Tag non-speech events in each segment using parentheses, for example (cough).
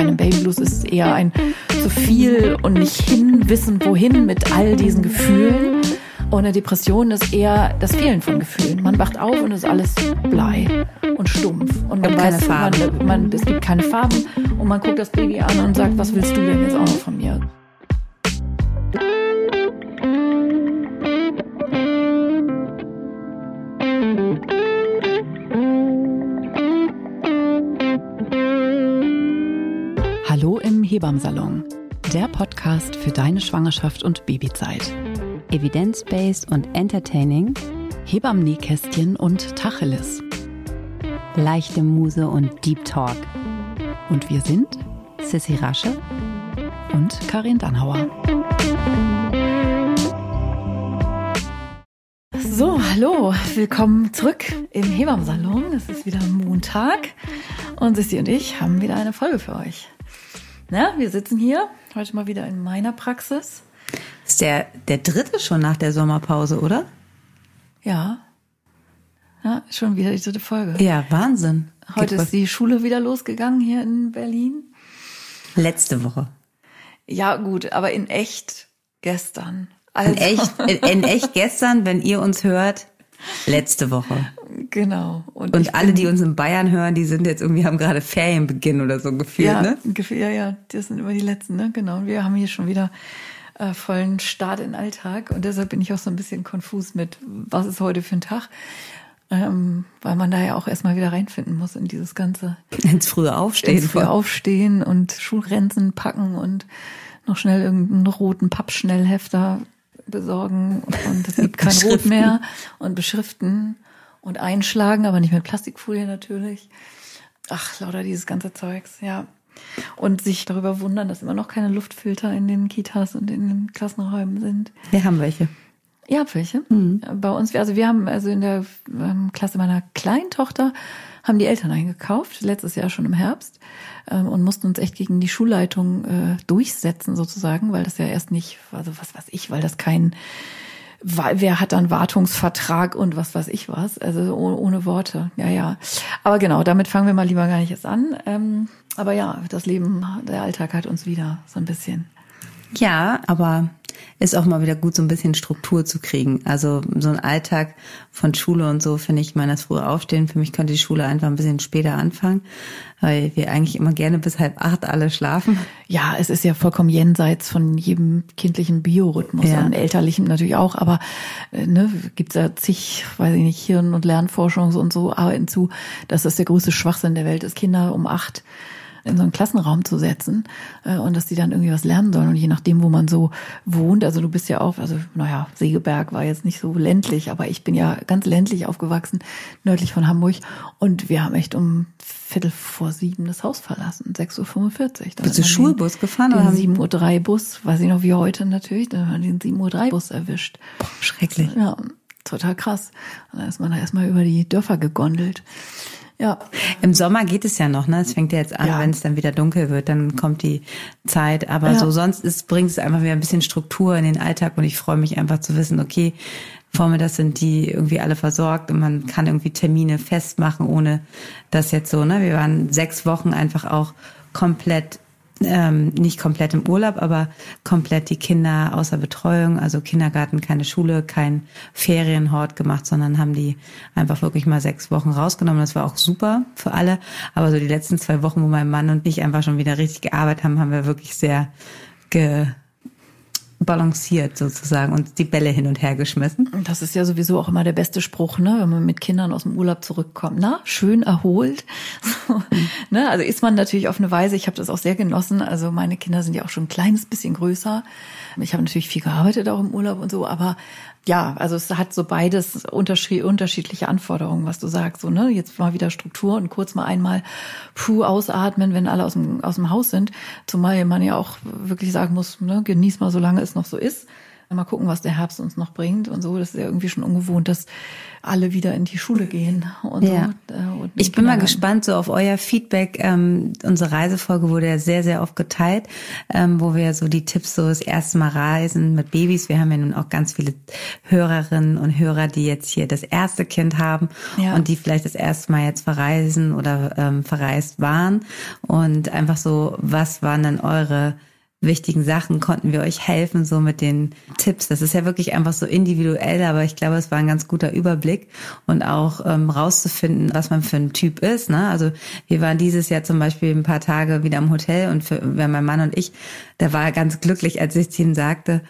einem Babyblues ist es eher ein zu viel und nicht hinwissen, wohin mit all diesen Gefühlen. Und eine Depression ist eher das Fehlen von Gefühlen. Man wacht auf und ist alles Blei und stumpf. Und man weiß, man, man, es gibt keine Farben. Und man guckt das Baby an und sagt, was willst du denn jetzt auch noch von mir? Hebammsalon, der Podcast für deine Schwangerschaft und Babyzeit. Evidence-based und entertaining, Hebammen-Nähkästchen und Tacheles. leichte Muse und Deep Talk. Und wir sind Sissy Rasche und Karin Dannhauer. So, hallo, willkommen zurück im Hebammsalon. Es ist wieder Montag und Sissi und ich haben wieder eine Folge für euch. Na, wir sitzen hier heute mal wieder in meiner Praxis. Ist der, der dritte schon nach der Sommerpause, oder? Ja. Ja, schon wieder die dritte Folge. Ja, Wahnsinn. Heute Geht ist die Schule wieder losgegangen hier in Berlin. Letzte Woche. Ja, gut, aber in echt gestern. Also, In echt, in, in echt gestern, wenn ihr uns hört, letzte Woche. Genau. Und, Und alle, bin- die uns in Bayern hören, die sind jetzt irgendwie, haben gerade Ferienbeginn oder so gefühlt, ja, ne? ja, ja, das sind immer die letzten, ne? Genau. Und wir haben hier schon wieder äh, vollen Start in den Alltag und deshalb bin ich auch so ein bisschen konfus mit, was ist heute für ein Tag, ähm, weil man da ja auch erstmal wieder reinfinden muss in dieses ganze Ins frühe Aufstehen. ins früh aufstehen und Schulrenzen packen und noch schnell irgendeinen roten Pappschnellhefter besorgen und es (laughs) gibt kein Rot mehr und beschriften und einschlagen, aber nicht mit Plastikfolie natürlich. Ach, lauter dieses ganze Zeugs, ja. Und sich darüber wundern, dass immer noch keine Luftfilter in den Kitas und in den Klassenräumen sind. Wir haben welche. Ihr habt welche? Mhm. Bei uns, also wir haben also in der ähm, Klasse meiner kleinen Tochter haben die Eltern eingekauft, letztes Jahr schon im Herbst, ähm, und mussten uns echt gegen die Schulleitung äh, durchsetzen sozusagen, weil das ja erst nicht, also was weiß ich, weil das kein, weil wer hat dann Wartungsvertrag und was weiß ich was, also ohne, ohne Worte, ja, ja. Aber genau, damit fangen wir mal lieber gar nicht erst an. Ähm, aber ja, das Leben, der Alltag hat uns wieder so ein bisschen Ja, aber ist auch mal wieder gut, so ein bisschen Struktur zu kriegen. Also so ein Alltag von Schule und so finde ich, ich meine, das frühe Aufstehen, für mich könnte die Schule einfach ein bisschen später anfangen, weil wir eigentlich immer gerne bis halb acht alle schlafen. Ja, es ist ja vollkommen jenseits von jedem kindlichen Biorhythmus, Ja. an elterlichem natürlich auch, aber äh, ne, gibt's ja zig, weiß ich nicht, Hirn- und Lernforschung und so arbeiten zu, dass das der größte Schwachsinn der Welt ist, Kinder um acht in so einen Klassenraum zu setzen äh, und dass die dann irgendwie was lernen sollen und je nachdem, wo man so wohnt, also du bist ja auch, also naja, Segeberg war jetzt nicht so ländlich, aber ich bin ja ganz ländlich aufgewachsen, nördlich von Hamburg und wir haben echt um Viertel vor sieben das Haus verlassen, 6.45 Uhr. Dann Bist du man den- Schulbus gefahren oder den haben- 7.03 Uhr Bus, weiß ich noch wie heute natürlich, dann haben wir den 7.03 Uhr Bus erwischt. Schrecklich. Ja, total krass. Und dann ist man da erstmal über die Dörfer gegondelt. Ja, Im Sommer geht es ja noch, ne? Es fängt ja jetzt an, Ja. wenn es dann wieder dunkel wird, dann kommt die Zeit. Aber Ja. so sonst ist, bringt es einfach wieder ein bisschen Struktur in den Alltag und ich freue mich einfach zu wissen, okay, vormittags sind die irgendwie alle versorgt und man kann irgendwie Termine festmachen, ohne das jetzt so, ne? Wir waren sechs Wochen einfach auch komplett ähm, nicht komplett im Urlaub, aber komplett die Kinder außer Betreuung, also Kindergarten, keine Schule, kein Ferienhort gemacht, sondern haben die einfach wirklich mal sechs Wochen rausgenommen. Das war auch super für alle. Aber so die letzten zwei Wochen, wo mein Mann und ich einfach schon wieder richtig gearbeitet haben, haben wir wirklich sehr ge balanciert sozusagen und die Bälle hin und her geschmissen. das ist ja sowieso auch immer der beste Spruch, ne, wenn man mit Kindern aus dem Urlaub zurückkommt. Na, schön erholt. (laughs) So, ne, also ist man natürlich auf eine Weise, ich habe das auch sehr genossen. Also meine Kinder sind ja auch schon ein kleines bisschen größer. Ich habe natürlich viel gearbeitet auch im Urlaub und so, aber ja, also es hat so beides unterschied- unterschiedliche Anforderungen, was du sagst. So, ne? Jetzt mal wieder Struktur und kurz mal einmal puh ausatmen, wenn alle aus dem, aus dem Haus sind. Zumal man ja auch wirklich sagen muss, ne, genieß mal, solange es noch so ist. Mal gucken, was der Herbst uns noch bringt und so. Das ist ja irgendwie schon ungewohnt, dass alle wieder in die Schule gehen und ja. so. Und ich bin mal gespannt so auf euer Feedback. Ähm, unsere Reisefolge wurde ja sehr, sehr oft geteilt, ähm, wo wir so die Tipps so das erste Mal reisen mit Babys. Wir haben ja nun auch ganz viele Hörerinnen und Hörer, die jetzt hier das erste Kind haben ja. und die vielleicht das erste Mal jetzt verreisen oder ähm, verreist waren. Und einfach so, was waren denn eure wichtigen Sachen konnten wir euch helfen, so mit den Tipps. Das ist ja wirklich einfach so individuell, aber ich glaube, es war ein ganz guter Überblick und auch ähm, rauszufinden, was man für ein Typ ist. Ne? Also wir waren dieses Jahr zum Beispiel ein paar Tage wieder im Hotel und für, mein Mann und ich, der war ganz glücklich, als ich zu ihm sagte,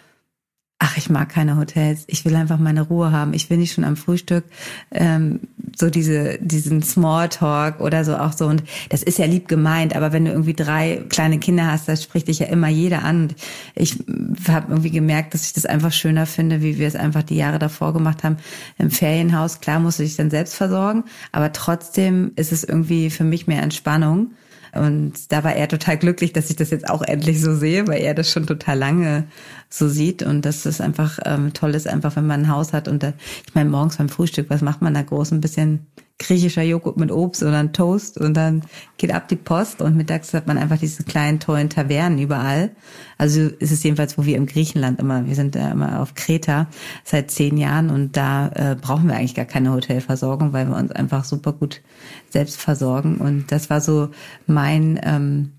ach, ich mag keine Hotels, ich will einfach meine Ruhe haben. Ich will nicht schon am Frühstück ähm, so diese diesen Smalltalk oder so auch so. Und das ist ja lieb gemeint, aber wenn du irgendwie drei kleine Kinder hast, da spricht dich ja immer jeder an. Ich habe irgendwie gemerkt, dass ich das einfach schöner finde, wie wir es einfach die Jahre davor gemacht haben im Ferienhaus. Klar musst du dich dann selbst versorgen, aber trotzdem ist es irgendwie für mich mehr Entspannung. Und da war er total glücklich, dass ich das jetzt auch endlich so sehe, weil er das schon total lange so sieht und dass es einfach ähm, toll ist, einfach wenn man ein Haus hat und da, ich meine, morgens beim Frühstück, was macht man da groß? Ein bisschen griechischer Joghurt mit Obst oder ein Toast und dann geht ab die Post und mittags hat man einfach diese kleinen tollen Tavernen überall. Also ist es jedenfalls, wo wir im Griechenland immer, wir sind ja immer auf Kreta seit zehn Jahren und da äh, brauchen wir eigentlich gar keine Hotelversorgung, weil wir uns einfach super gut selbst versorgen und das war so mein ähm,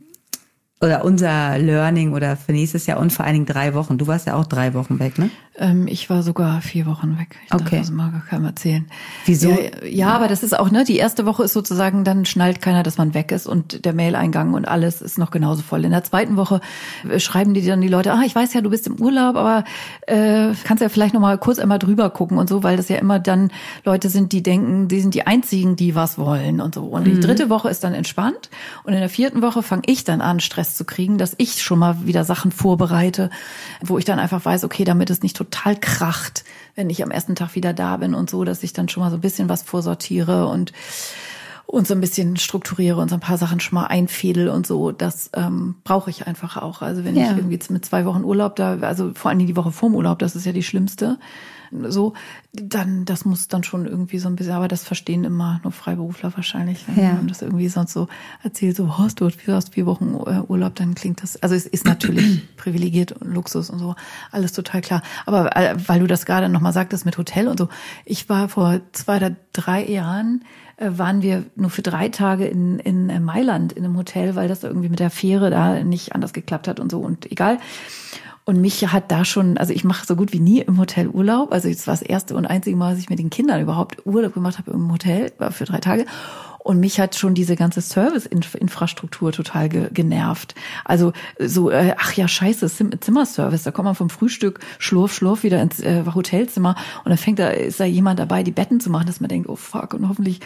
oder unser Learning oder für nächstes Jahr und vor allen Dingen drei Wochen. Du warst ja auch drei Wochen weg, ne? Ähm, ich war sogar vier Wochen weg. Ich okay. darf das mal gar keinem erzählen. Wieso? Ja, ja, aber das ist auch, ne, die erste Woche ist sozusagen, dann schnallt keiner, dass man weg ist und der Mail-Eingang und alles ist noch genauso voll. In der zweiten Woche äh, schreiben die dann die Leute, ah, ich weiß ja, du bist im Urlaub, aber äh, kannst ja vielleicht noch mal kurz einmal drüber gucken und so, weil das ja immer dann Leute sind, die denken, die sind die einzigen, die was wollen und so. Und mhm. die dritte Woche ist dann entspannt und in der vierten Woche fange ich dann an, Stress zu kriegen, dass ich schon mal wieder Sachen vorbereite, wo ich dann einfach weiß, okay, damit es nicht total kracht, wenn ich am ersten Tag wieder da bin und so, dass ich dann schon mal so ein bisschen was vorsortiere und und so ein bisschen strukturiere und so ein paar Sachen schon mal einfädel und so. Das ähm, brauche ich einfach auch. Also wenn ja. ich irgendwie mit zwei Wochen Urlaub da, also vor allem die Woche vorm Urlaub, das ist ja die schlimmste, so, dann, das muss dann schon irgendwie so ein bisschen, aber das verstehen immer nur Freiberufler wahrscheinlich. Wenn ja. man das irgendwie sonst so erzählt, so, hast du hast vier Wochen äh, Urlaub, dann klingt das, also es ist natürlich (clears throat) privilegiert und Luxus und so, alles total klar. Aber äh, weil du das gerade nochmal sagtest mit Hotel und so, ich war vor zwei oder drei Jahren, äh, waren wir nur für drei Tage in, in Mailand in einem Hotel, weil das irgendwie mit der Fähre da nicht anders geklappt hat und so und egal. Und mich hat da schon, also ich mache so gut wie nie im Hotel Urlaub. Also es war das erste und einzige Mal, dass ich mit den Kindern überhaupt Urlaub gemacht habe im Hotel, war für drei Tage. Und mich hat schon diese ganze Service-Infrastruktur total ge genervt. Also so, äh, ach ja, scheiße, Zimmerservice. Da kommt man vom Frühstück, schlurf, schlurf wieder ins äh, Hotelzimmer und dann fängt da, ist da jemand dabei, die Betten zu machen, dass man denkt, oh fuck, und hoffentlich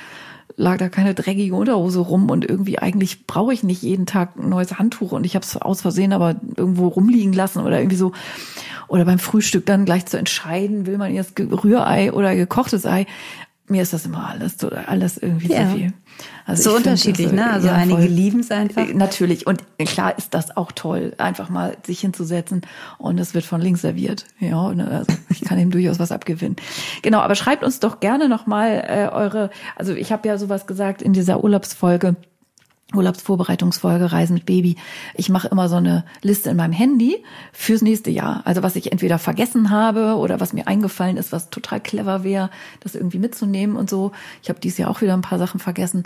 lag da keine dreckige Unterhose rum und irgendwie eigentlich brauche ich nicht jeden Tag ein neues Handtuch und ich habe es aus Versehen aber irgendwo rumliegen lassen oder irgendwie so. Oder beim Frühstück dann gleich zu entscheiden, will man jetzt Rührei oder gekochtes Ei mir ist das immer alles so, alles irgendwie ja. zu viel. Also so unterschiedlich, ne? Also ja, einige lieben es einfach. Äh, natürlich. Und klar ist das auch toll, einfach mal sich hinzusetzen und es wird von links serviert. Ja, ne? also ich kann ihm (laughs) durchaus was abgewinnen. Genau, aber schreibt uns doch gerne nochmal äh, eure, also ich habe ja sowas gesagt in dieser Urlaubsfolge Urlaubsvorbereitungsfolge Reisen mit Baby. Ich mache immer so eine Liste in meinem Handy fürs nächste Jahr. Also was ich entweder vergessen habe oder was mir eingefallen ist, was total clever wäre, das irgendwie mitzunehmen und so. Ich habe dieses Jahr auch wieder ein paar Sachen vergessen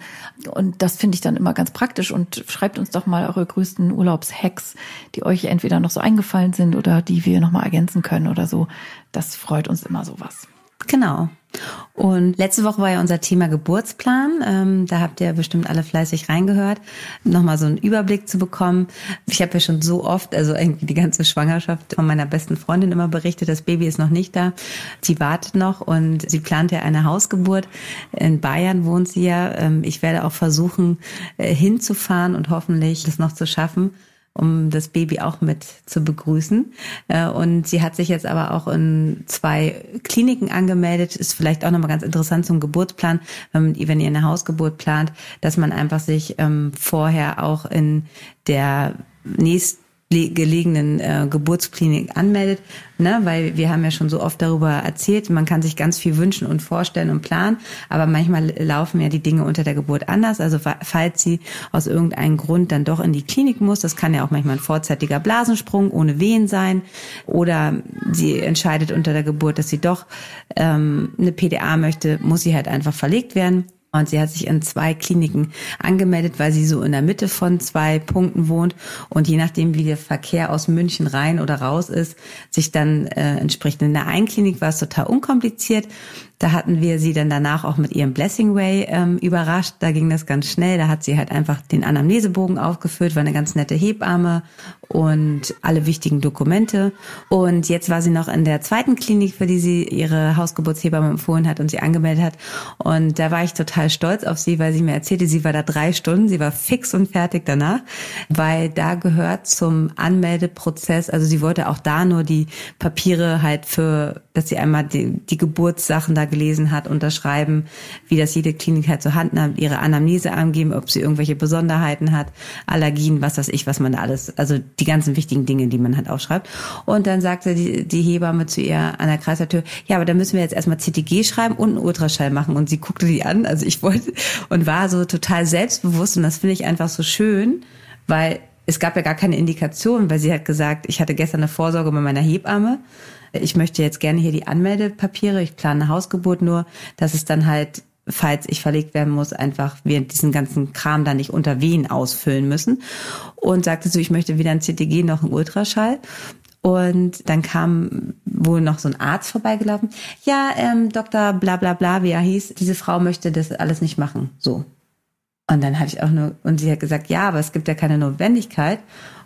und das finde ich dann immer ganz praktisch und schreibt uns doch mal eure größten Urlaubshacks, die euch entweder noch so eingefallen sind oder die wir noch mal ergänzen können oder so. Das freut uns immer sowas. Genau. Und letzte Woche war ja unser Thema Geburtsplan. Ähm, da habt ihr bestimmt alle fleißig reingehört, nochmal so einen Überblick zu bekommen. Ich habe ja schon so oft, also irgendwie die ganze Schwangerschaft von meiner besten Freundin immer berichtet, das Baby ist noch nicht da. Sie wartet noch und sie plant ja eine Hausgeburt. In Bayern wohnt sie ja. Ähm, ich werde auch versuchen, äh, hinzufahren und hoffentlich das noch zu schaffen um das Baby auch mit zu begrüßen. Äh, und sie hat sich jetzt aber auch in zwei Kliniken angemeldet. Ist vielleicht auch nochmal ganz interessant zum Geburtsplan, wenn ihr eine Hausgeburt plant, dass man einfach sich ähm, vorher auch in der nächsten gelegenen äh, Geburtsklinik anmeldet, ne? weil wir haben ja schon so oft darüber erzählt, man kann sich ganz viel wünschen und vorstellen und planen, aber manchmal laufen ja die Dinge unter der Geburt anders. Also falls sie aus irgendeinem Grund dann doch in die Klinik muss, das kann ja auch manchmal ein vorzeitiger Blasensprung ohne Wehen sein, oder sie entscheidet unter der Geburt, dass sie doch ähm, eine PDA möchte, muss sie halt einfach verlegt werden. Und sie hat sich in zwei Kliniken angemeldet, weil sie so in der Mitte von zwei Punkten wohnt und je nachdem, wie der Verkehr aus München rein oder raus ist, sich dann äh, entspricht. In der einen Klinik war es total unkompliziert. Da hatten wir sie dann danach auch mit ihrem Blessing Way ähm, überrascht. Da ging das ganz schnell. Da hat sie halt einfach den Anamnesebogen aufgefüllt, war eine ganz nette Hebamme und alle wichtigen Dokumente. Und jetzt war sie noch in der zweiten Klinik, für die sie ihre Hausgeburtshebamme empfohlen hat und sie angemeldet hat. Und da war ich total stolz auf sie, weil sie mir erzählte, sie war da drei Stunden, sie war fix und fertig danach, weil da gehört zum Anmeldeprozess, also sie wollte auch da nur die Papiere halt für, dass sie einmal die, die Geburtssachen da gelesen hat, unterschreiben, wie das jede Klinik halt zur Hand nimmt, ihre Anamnese angeben, ob sie irgendwelche Besonderheiten hat, Allergien, was weiß ich, was man da alles, also die ganzen wichtigen Dinge, die man halt aufschreibt. Und dann sagte die, die Hebamme zu ihr an der Kreislauftür, ja, aber da müssen wir jetzt erstmal CTG schreiben und einen Ultraschall machen. Und sie guckte die an, also wollte, und war so total selbstbewusst und das finde ich einfach so schön, weil es gab ja gar keine Indikation, weil sie hat gesagt, ich hatte gestern eine Vorsorge bei meiner Hebamme ich möchte jetzt gerne hier die Anmeldepapiere, ich plane eine Hausgeburt nur, dass es dann halt falls ich verlegt werden muss, einfach wir diesen ganzen Kram dann nicht unter Wehen ausfüllen müssen. Und sagte so, ich möchte weder ein CTG noch ein Ultraschall. Und dann kam wohl noch so ein Arzt vorbeigelaufen. Ja, ähm, Dr. bla bla bla, wie er hieß, diese Frau möchte das alles nicht machen. So. Und dann habe ich auch nur, und sie hat gesagt, ja, aber es gibt ja keine Notwendigkeit.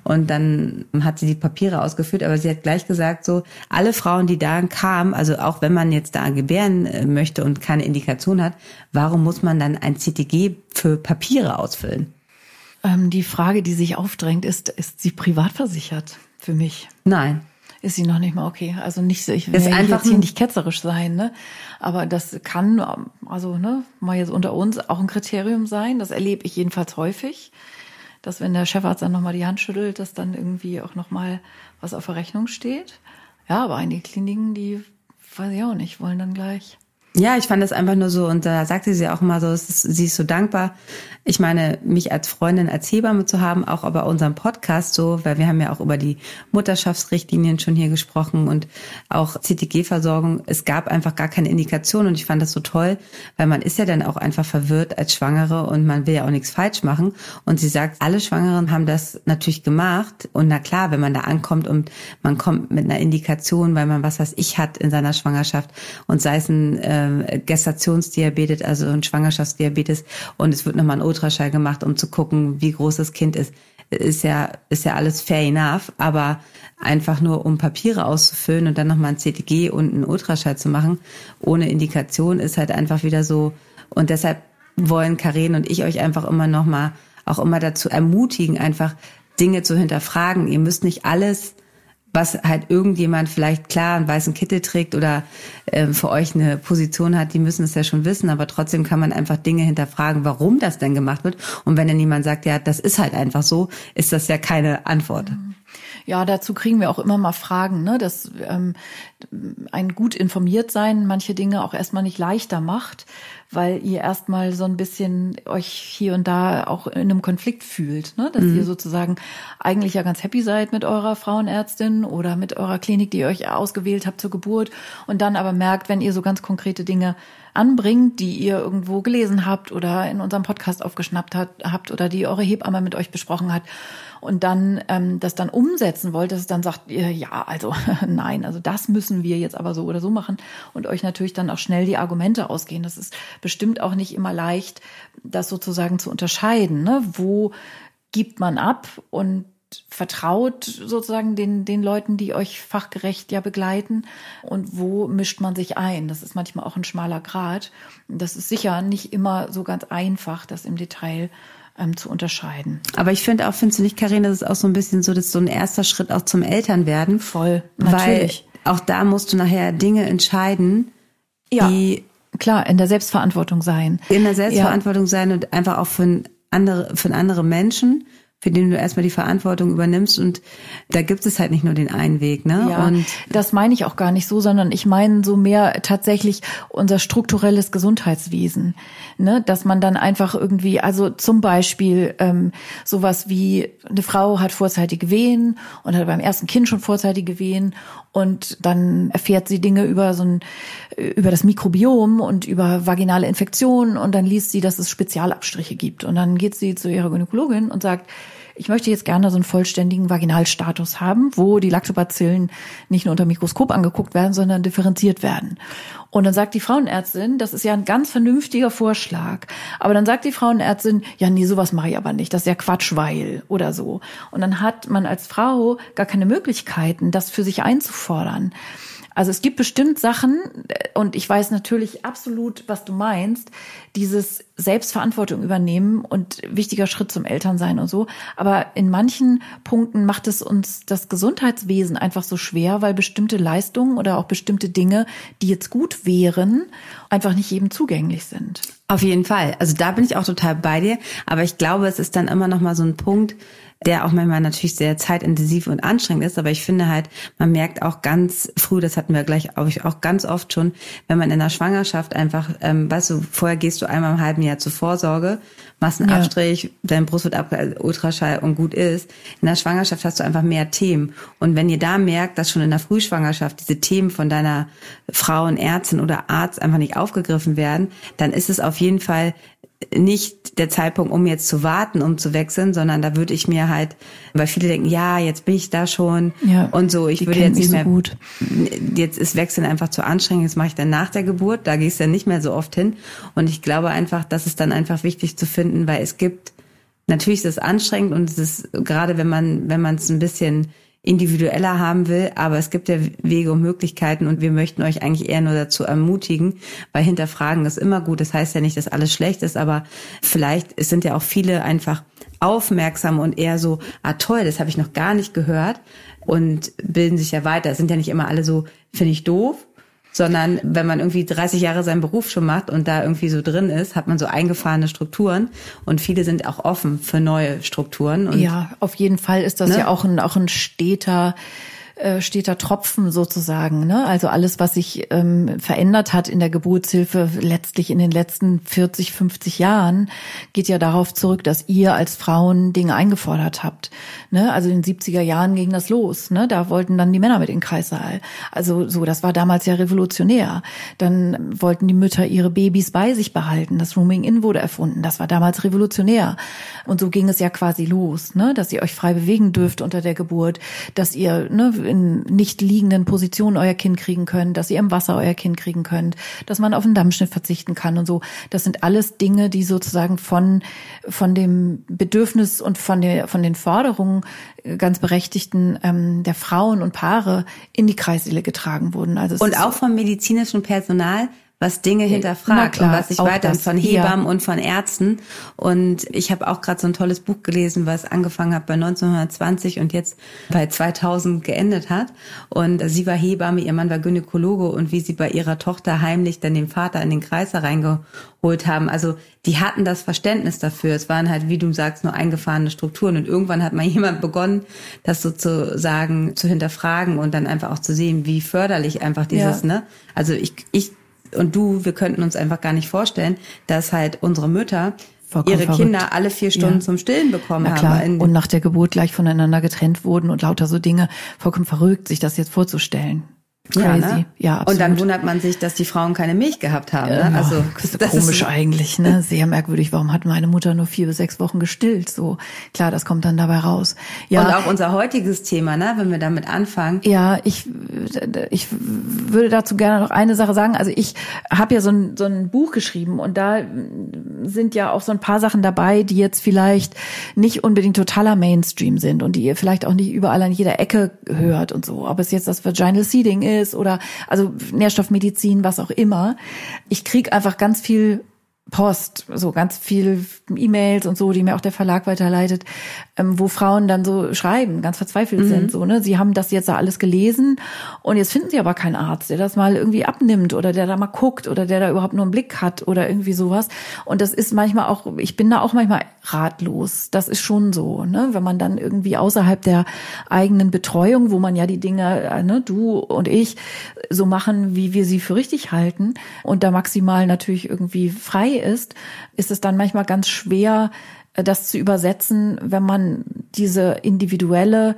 Und dann hat sie die Papiere ausgeführt, aber sie hat gleich gesagt, so alle Frauen, die da kamen, also auch wenn man jetzt da gebären äh, möchte und keine Indikation hat, warum muss man dann ein CTG für Papiere ausfüllen? Ähm, die Frage, die sich aufdrängt, ist, ist sie privat versichert für mich? Nein ist sie noch nicht mal okay. Also nicht, ich will ja einfach hier nicht ketzerisch sein, ne? Aber das kann, also ne, mal jetzt unter uns auch ein Kriterium sein. Das erlebe ich jedenfalls häufig dass wenn der Chefarzt dann nochmal die Hand schüttelt, dass dann irgendwie auch nochmal was auf der Rechnung steht. Ja, aber einige Kliniken, die weiß ich auch nicht, wollen dann gleich ja, ich fand das einfach nur so und da sagte sie auch immer so, sie ist so dankbar. Ich meine, mich als Freundin, als Hebamme zu haben, auch bei unserem Podcast so, weil wir haben ja auch über die Mutterschaftsrichtlinien schon hier gesprochen und auch CTG-Versorgung. Es gab einfach gar keine Indikation und ich fand das so toll, weil man ist ja dann auch einfach verwirrt als Schwangere und man will ja auch nichts falsch machen. Und sie sagt, alle Schwangeren haben das natürlich gemacht und na klar, wenn man da ankommt und man kommt mit einer Indikation, weil man was was ich hat in seiner Schwangerschaft und sei es ein äh, äh, Gestationsdiabetes, also ein Schwangerschaftsdiabetes und es wird nochmal ein Ultraschall gemacht, um zu gucken, wie groß das Kind ist. Ist ja, ist ja alles fair enough, aber einfach nur um Papiere auszufüllen und dann nochmal ein CTG und einen Ultraschall zu machen, ohne Indikation, ist halt einfach wieder so. Und deshalb wollen Karen und ich euch einfach immer nochmal, auch immer dazu ermutigen, einfach Dinge zu hinterfragen. Ihr müsst nicht alles was halt irgendjemand vielleicht klar einen weißen Kittel trägt oder äh, für euch eine Position hat, die müssen es ja schon wissen, aber trotzdem kann man einfach Dinge hinterfragen, warum das denn gemacht wird. Und wenn dann jemand sagt, ja, das ist halt einfach so, ist das ja keine Antwort. Ja, dazu kriegen wir auch immer mal Fragen, ne, dass ähm, ein gut informiert sein manche Dinge auch erstmal nicht leichter macht weil ihr erstmal so ein bisschen euch hier und da auch in einem Konflikt fühlt, ne? dass mhm. ihr sozusagen eigentlich ja ganz happy seid mit eurer Frauenärztin oder mit eurer Klinik, die ihr euch ausgewählt habt zur Geburt und dann aber merkt, wenn ihr so ganz konkrete Dinge anbringt, die ihr irgendwo gelesen habt oder in unserem Podcast aufgeschnappt hat, habt oder die eure Hebamme mit euch besprochen hat und dann ähm, das dann umsetzen wollt, dass es dann sagt, ihr, ja, also (laughs) nein, also das müssen wir jetzt aber so oder so machen und euch natürlich dann auch schnell die Argumente ausgehen. Das ist bestimmt auch nicht immer leicht, das sozusagen zu unterscheiden. Ne? Wo gibt man ab und vertraut sozusagen den, den Leuten, die euch fachgerecht ja begleiten und wo mischt man sich ein. Das ist manchmal auch ein schmaler Grad. Das ist sicher nicht immer so ganz einfach, das im Detail ähm, zu unterscheiden. Aber ich finde auch, findest du nicht, Karin, das ist auch so ein bisschen so, dass so ein erster Schritt auch zum Elternwerden. Voll, natürlich. Weil auch da musst du nachher Dinge entscheiden, ja, die klar in der Selbstverantwortung sein. In der Selbstverantwortung ja. sein und einfach auch für andere, für andere Menschen für den du erstmal die Verantwortung übernimmst und da gibt es halt nicht nur den einen Weg, ne? Ja, und das meine ich auch gar nicht so, sondern ich meine so mehr tatsächlich unser strukturelles Gesundheitswesen, ne? Dass man dann einfach irgendwie, also zum Beispiel ähm, sowas wie eine Frau hat vorzeitige Wehen und hat beim ersten Kind schon vorzeitige Wehen und dann erfährt sie Dinge über so ein über das Mikrobiom und über vaginale Infektionen und dann liest sie, dass es Spezialabstriche gibt und dann geht sie zu ihrer Gynäkologin und sagt ich möchte jetzt gerne so einen vollständigen Vaginalstatus haben, wo die Lactobacillen nicht nur unter Mikroskop angeguckt werden, sondern differenziert werden. Und dann sagt die Frauenärztin, das ist ja ein ganz vernünftiger Vorschlag. Aber dann sagt die Frauenärztin, ja, nee, sowas mache ich aber nicht. Das ist ja Quatsch, weil oder so. Und dann hat man als Frau gar keine Möglichkeiten, das für sich einzufordern. Also es gibt bestimmt Sachen, äh, und ich weiß natürlich absolut, was du meinst, dieses Selbstverantwortung übernehmen und wichtiger Schritt zum Elternsein und so. Aber in manchen Punkten macht es uns das Gesundheitswesen einfach so schwer, weil bestimmte Leistungen oder auch bestimmte Dinge, die jetzt gut wären, einfach nicht jedem zugänglich sind. Auf jeden Fall. Also da bin ich auch total bei dir. Aber ich glaube, es ist dann immer noch mal so ein Punkt, der auch manchmal natürlich sehr zeitintensiv und anstrengend ist. Aber ich finde halt, man merkt auch ganz früh, das hatten wir gleich auch, ganz oft schon, wenn man in der Schwangerschaft einfach, ähm, weißt du, vorher gehst du einmal im halben Jahr zur Vorsorge, machst einen ja. Abstrich, dein Brust wird ab, Ultraschall und gut ist. In der Schwangerschaft hast du einfach mehr Themen. Und wenn ihr da merkt, dass schon in der Frühschwangerschaft diese Themen von deiner Frauenärztin oder Arzt einfach nicht aufgegriffen werden, dann ist es auf jeden Fall nicht der Zeitpunkt, um jetzt zu warten, um zu wechseln, sondern da würde ich mir halt, weil viele denken, ja, jetzt bin ich da schon ja, und so, ich würde jetzt nicht mehr, gut. jetzt ist Wechseln einfach zu anstrengend, jetzt mache ich dann nach der Geburt, da gehst du dann nicht mehr so oft hin und ich glaube einfach, das ist dann einfach wichtig zu finden, weil es gibt, natürlich ist es anstrengend und es ist gerade, wenn man, wenn man es ein bisschen individueller haben will, aber es gibt ja Wege und Möglichkeiten und wir möchten euch eigentlich eher nur dazu ermutigen, weil hinterfragen ist immer gut. Das heißt ja nicht, dass alles schlecht ist, aber vielleicht es sind ja auch viele einfach aufmerksam und eher so, ah toll, das habe ich noch gar nicht gehört und bilden sich ja weiter. Es sind ja nicht immer alle so, finde ich doof, sondern wenn man irgendwie 30 Jahre seinen Beruf schon macht und da irgendwie so drin ist, hat man so eingefahrene Strukturen und viele sind auch offen für neue Strukturen. Ja, auf jeden Fall ist das ne? ja auch ein, auch ein steter äh, steht da Tropfen sozusagen. Ne? Also alles, was sich ähm, verändert hat in der Geburtshilfe letztlich in den letzten 40, 50 Jahren, geht ja darauf zurück, dass ihr als Frauen Dinge eingefordert habt. Ne? Also in den 70er Jahren ging das los. Ne? Da wollten dann die Männer mit in den Kreissaal. Also so, das war damals ja revolutionär. Dann wollten die Mütter ihre Babys bei sich behalten. Das Rooming In wurde erfunden. Das war damals revolutionär. Und so ging es ja quasi los, ne? dass ihr euch frei bewegen dürft unter der Geburt, dass ihr ne, in nicht liegenden Positionen euer Kind kriegen könnt, dass ihr im Wasser euer Kind kriegen könnt, dass man auf einen Dammschnitt verzichten kann und so. Das sind alles Dinge, die sozusagen von, von dem Bedürfnis und von der, von den Forderungen ganz berechtigten ähm, der Frauen und Paare in die Kreissäle getragen wurden. Also und auch vom medizinischen Personal, was Dinge hinterfragt klar, und was sich weiter von Hebammen ja. und von Ärzten. Und ich habe auch gerade so ein tolles Buch gelesen, was angefangen hat bei 1920 und jetzt bei 2000 geendet hat. Und sie war Hebamme, ihr Mann war Gynäkologe und wie sie bei ihrer Tochter heimlich dann den Vater in den Kreis reingeholt haben. Also die hatten das Verständnis dafür. Es waren halt, wie du sagst, nur eingefahrene Strukturen. Und irgendwann hat mal (laughs) jemand begonnen, das sozusagen zu hinterfragen und dann einfach auch zu sehen, wie förderlich einfach dieses, ja. ne? Also ich, ich und du, wir könnten uns einfach gar nicht vorstellen, dass halt unsere Mütter Vollkommen ihre verrückt. Kinder alle vier Stunden ja. zum Stillen bekommen Na klar. haben. Und nach der Geburt gleich voneinander getrennt wurden und lauter so Dinge. Vollkommen verrückt, sich das jetzt vorzustellen. Crazy. Ja, ne? ja absolut. Und dann wundert man sich, dass die Frauen keine Milch gehabt haben. Ne? Ja, also das ist komisch ist eigentlich, ne? (laughs) Sehr merkwürdig. Warum hat meine Mutter nur vier bis sechs Wochen gestillt? So klar, das kommt dann dabei raus. Ja. Und auch unser heutiges Thema, ne? Wenn wir damit anfangen. Ja, ich ich würde dazu gerne noch eine Sache sagen. Also ich habe ja so ein so ein Buch geschrieben und da sind ja auch so ein paar Sachen dabei, die jetzt vielleicht nicht unbedingt totaler Mainstream sind und die ihr vielleicht auch nicht überall an jeder Ecke hört und so. Ob es jetzt das Vaginal Seeding ist ist oder also Nährstoffmedizin, was auch immer. Ich krieg einfach ganz viel Post, so ganz viel E-Mails und so, die mir auch der Verlag weiterleitet, ähm, wo Frauen dann so schreiben, ganz verzweifelt mhm. sind, so, ne? Sie haben das jetzt da alles gelesen und jetzt finden sie aber keinen Arzt, der das mal irgendwie abnimmt oder der da mal guckt oder der da überhaupt nur einen Blick hat oder irgendwie sowas. Und das ist manchmal auch, ich bin da auch manchmal ratlos. Das ist schon so, ne? Wenn man dann irgendwie außerhalb der eigenen Betreuung, wo man ja die Dinge, äh, ne, du und ich, so machen, wie wir sie für richtig halten und da maximal natürlich irgendwie frei ist, ist es dann manchmal ganz schwer, das zu übersetzen, wenn man diese individuelle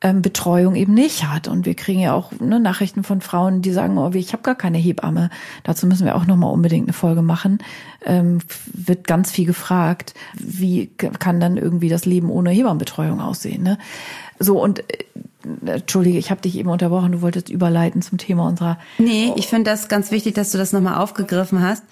ähm, Betreuung eben nicht hat. Und wir kriegen ja auch ne, Nachrichten von Frauen, die sagen, oh, ich habe gar keine Hebamme. Dazu müssen wir auch nochmal unbedingt eine Folge machen. Ähm, wird ganz viel gefragt, wie kann dann irgendwie das Leben ohne Hebammenbetreuung aussehen. Ne? So, und äh, Entschuldige, ich habe dich eben unterbrochen, du wolltest überleiten zum Thema unserer. Nee, ich finde das ganz wichtig, dass du das nochmal aufgegriffen hast,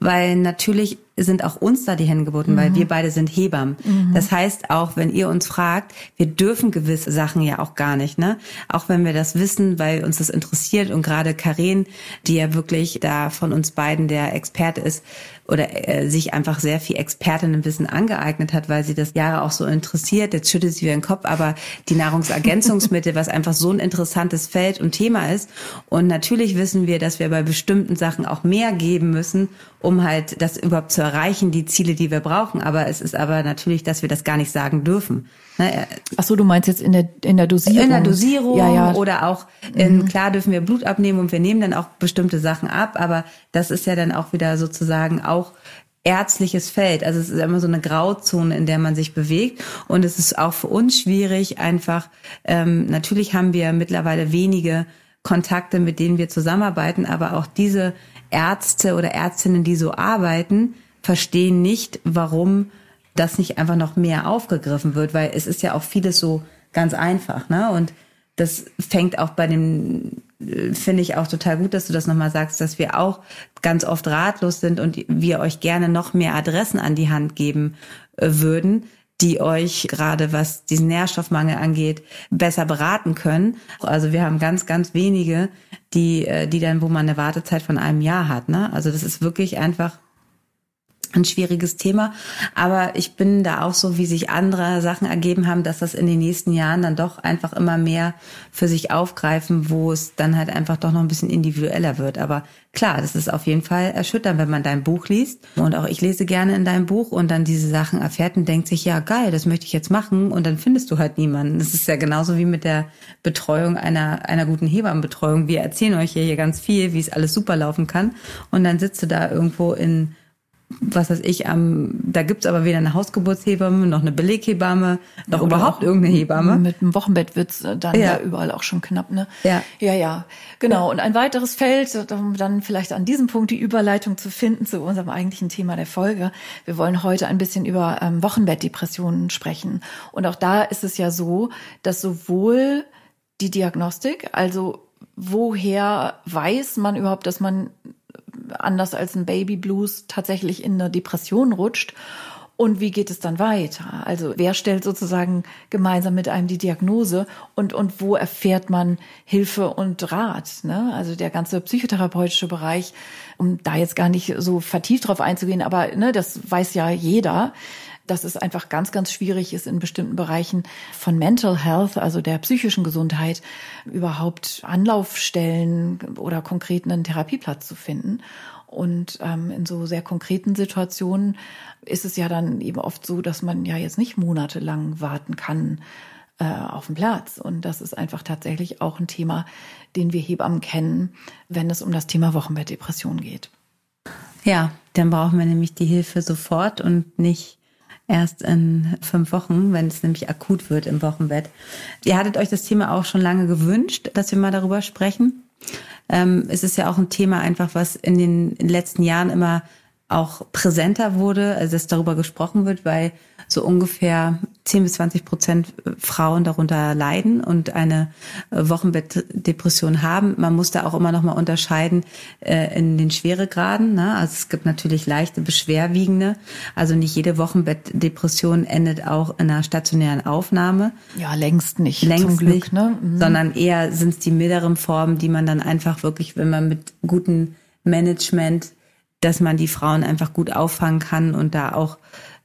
weil natürlich sind auch uns da die Hände geboten, mhm. weil wir beide sind Hebammen. Mhm. Das heißt, auch wenn ihr uns fragt, wir dürfen gewisse Sachen ja auch gar nicht, ne? Auch wenn wir das wissen, weil uns das interessiert und gerade Karen, die ja wirklich da von uns beiden der Experte ist, oder äh, sich einfach sehr viel Expertinnenwissen angeeignet hat, weil sie das Jahre auch so interessiert. Jetzt schüttet sie wieder den Kopf, aber die Nahrungsergänzungsmittel, was einfach so ein interessantes Feld und Thema ist. Und natürlich wissen wir, dass wir bei bestimmten Sachen auch mehr geben müssen, um halt das überhaupt zu erreichen, die Ziele, die wir brauchen. Aber es ist aber natürlich, dass wir das gar nicht sagen dürfen. Ne? Ach so, du meinst jetzt in der in der Dosierung? In der Dosierung ja, ja. oder auch in, mhm. klar dürfen wir Blut abnehmen und wir nehmen dann auch bestimmte Sachen ab, aber das ist ja dann auch wieder sozusagen auch ärztliches Feld. Also es ist immer so eine Grauzone, in der man sich bewegt. Und es ist auch für uns schwierig, einfach, ähm, natürlich haben wir mittlerweile wenige Kontakte, mit denen wir zusammenarbeiten, aber auch diese Ärzte oder Ärztinnen, die so arbeiten, verstehen nicht, warum das nicht einfach noch mehr aufgegriffen wird, weil es ist ja auch vieles so ganz einfach, ne? Und das fängt auch bei dem, äh, finde ich auch total gut, dass du das nochmal sagst, dass wir auch ganz oft ratlos sind und wir euch gerne noch mehr Adressen an die Hand geben äh, würden, die euch gerade was diesen Nährstoffmangel angeht, besser beraten können. Also wir haben ganz, ganz wenige, die, äh, die dann, wo man eine Wartezeit von einem Jahr hat. Ne? Also das ist wirklich einfach ein schwieriges Thema. Aber ich bin da auch so, wie sich andere Sachen ergeben haben, dass das in den nächsten Jahren dann doch einfach immer mehr für sich aufgreifen, wo es dann halt einfach doch noch ein bisschen individueller wird. Aber klar, das ist auf jeden Fall erschütternd, wenn man dein Buch liest. Und auch ich lese gerne in deinem Buch und dann diese Sachen erfährt und denkt sich, ja geil, das möchte ich jetzt machen. Und dann findest du halt niemanden. Das ist ja genauso wie mit der Betreuung einer, einer guten Hebammenbetreuung. Wir erzählen euch hier ganz viel, wie es alles super laufen kann. Und dann sitzt du da irgendwo in was weiß ich, am, da gibt's aber weder eine Hausgeburtshebamme noch eine Beleghebamme, noch ja, überhaupt irgendeine Hebamme. Mit dem Wochenbett wird's dann ja. ja. überall auch schon knapp, ne? Ja. Ja, ja. Genau. Und ein weiteres Feld, um dann vielleicht an diesem Punkt die Überleitung zu finden zu unserem eigentlichen Thema der Folge. Wir wollen heute ein bisschen über ähm, Wochenbettdepressionen sprechen. Und auch da ist es ja so, dass sowohl die Diagnostik, also woher weiß man überhaupt, dass man anders als ein Baby Blues tatsächlich in eine Depression rutscht. Und wie geht es dann weiter? Also wer stellt sozusagen gemeinsam mit einem die Diagnose und, und wo erfährt man Hilfe und Rat? Ne? Also der ganze psychotherapeutische Bereich, um da jetzt gar nicht so vertieft drauf einzugehen, aber ne, das weiß ja jeder dass es einfach ganz, ganz schwierig ist, in bestimmten Bereichen von Mental Health, also der psychischen Gesundheit, überhaupt Anlaufstellen oder konkret einen Therapieplatz zu finden. Und ähm, in so sehr konkreten Situationen ist es ja dann eben oft so, dass man ja jetzt nicht monatelang warten kann äh, auf den Platz. Und das ist einfach tatsächlich auch ein Thema, den wir Hebammen kennen, wenn es um das Thema Wochenbettdepression geht. Ja, dann brauchen wir nämlich die Hilfe sofort und nicht erst in fünf Wochen, wenn es nämlich akut wird im Wochenbett. Ihr hattet euch das Thema auch schon lange gewünscht, dass wir mal darüber sprechen. Ähm, es ist ja auch ein Thema einfach, was in den letzten Jahren immer auch präsenter wurde, also dass darüber gesprochen wird, weil so ungefähr 10 bis 20 Prozent Frauen darunter leiden und eine äh, Wochenbettdepression haben. Man muss da auch immer noch mal unterscheiden äh, in den Schweregraden. Ne? Also es gibt natürlich leichte, beschwerwiegende. Also nicht jede Wochenbettdepression endet auch in einer stationären Aufnahme. Ja, längst nicht. Längst zum Glück, nicht, ne? Mhm. sondern eher sind es die milderen Formen, die man dann einfach wirklich, wenn man mit gutem Management dass man die Frauen einfach gut auffangen kann und da auch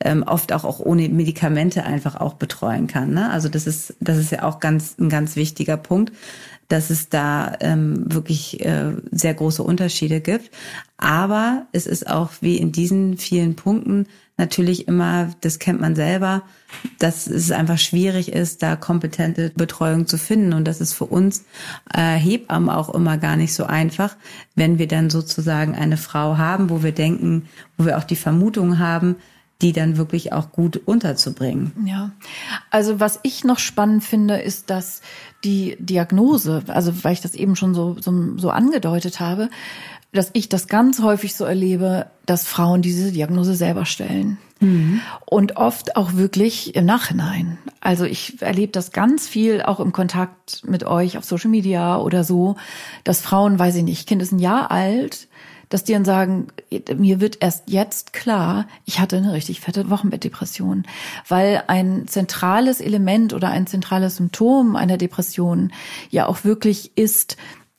ähm, oft auch, auch ohne Medikamente einfach auch betreuen kann. Ne? Also das ist, das ist ja auch ganz, ein ganz wichtiger Punkt dass es da ähm, wirklich äh, sehr große Unterschiede gibt. Aber es ist auch wie in diesen vielen Punkten natürlich immer, das kennt man selber, dass es einfach schwierig ist, da kompetente Betreuung zu finden. Und das ist für uns äh, Hebammen auch immer gar nicht so einfach, wenn wir dann sozusagen eine Frau haben, wo wir denken, wo wir auch die Vermutung haben, die dann wirklich auch gut unterzubringen. Ja, also was ich noch spannend finde, ist, dass die Diagnose, also weil ich das eben schon so, so, so angedeutet habe, dass ich das ganz häufig so erlebe, dass Frauen diese Diagnose selber stellen. Mhm. Und oft auch wirklich im Nachhinein. Also ich erlebe das ganz viel auch im Kontakt mit euch auf Social Media oder so, dass Frauen, weiß ich nicht, Kind ist ein Jahr alt, dass die dann sagen, mir wird erst jetzt klar, ich hatte eine richtig fette Wochenbettdepression, weil ein zentrales Element oder ein zentrales Symptom einer Depression ja auch wirklich ist,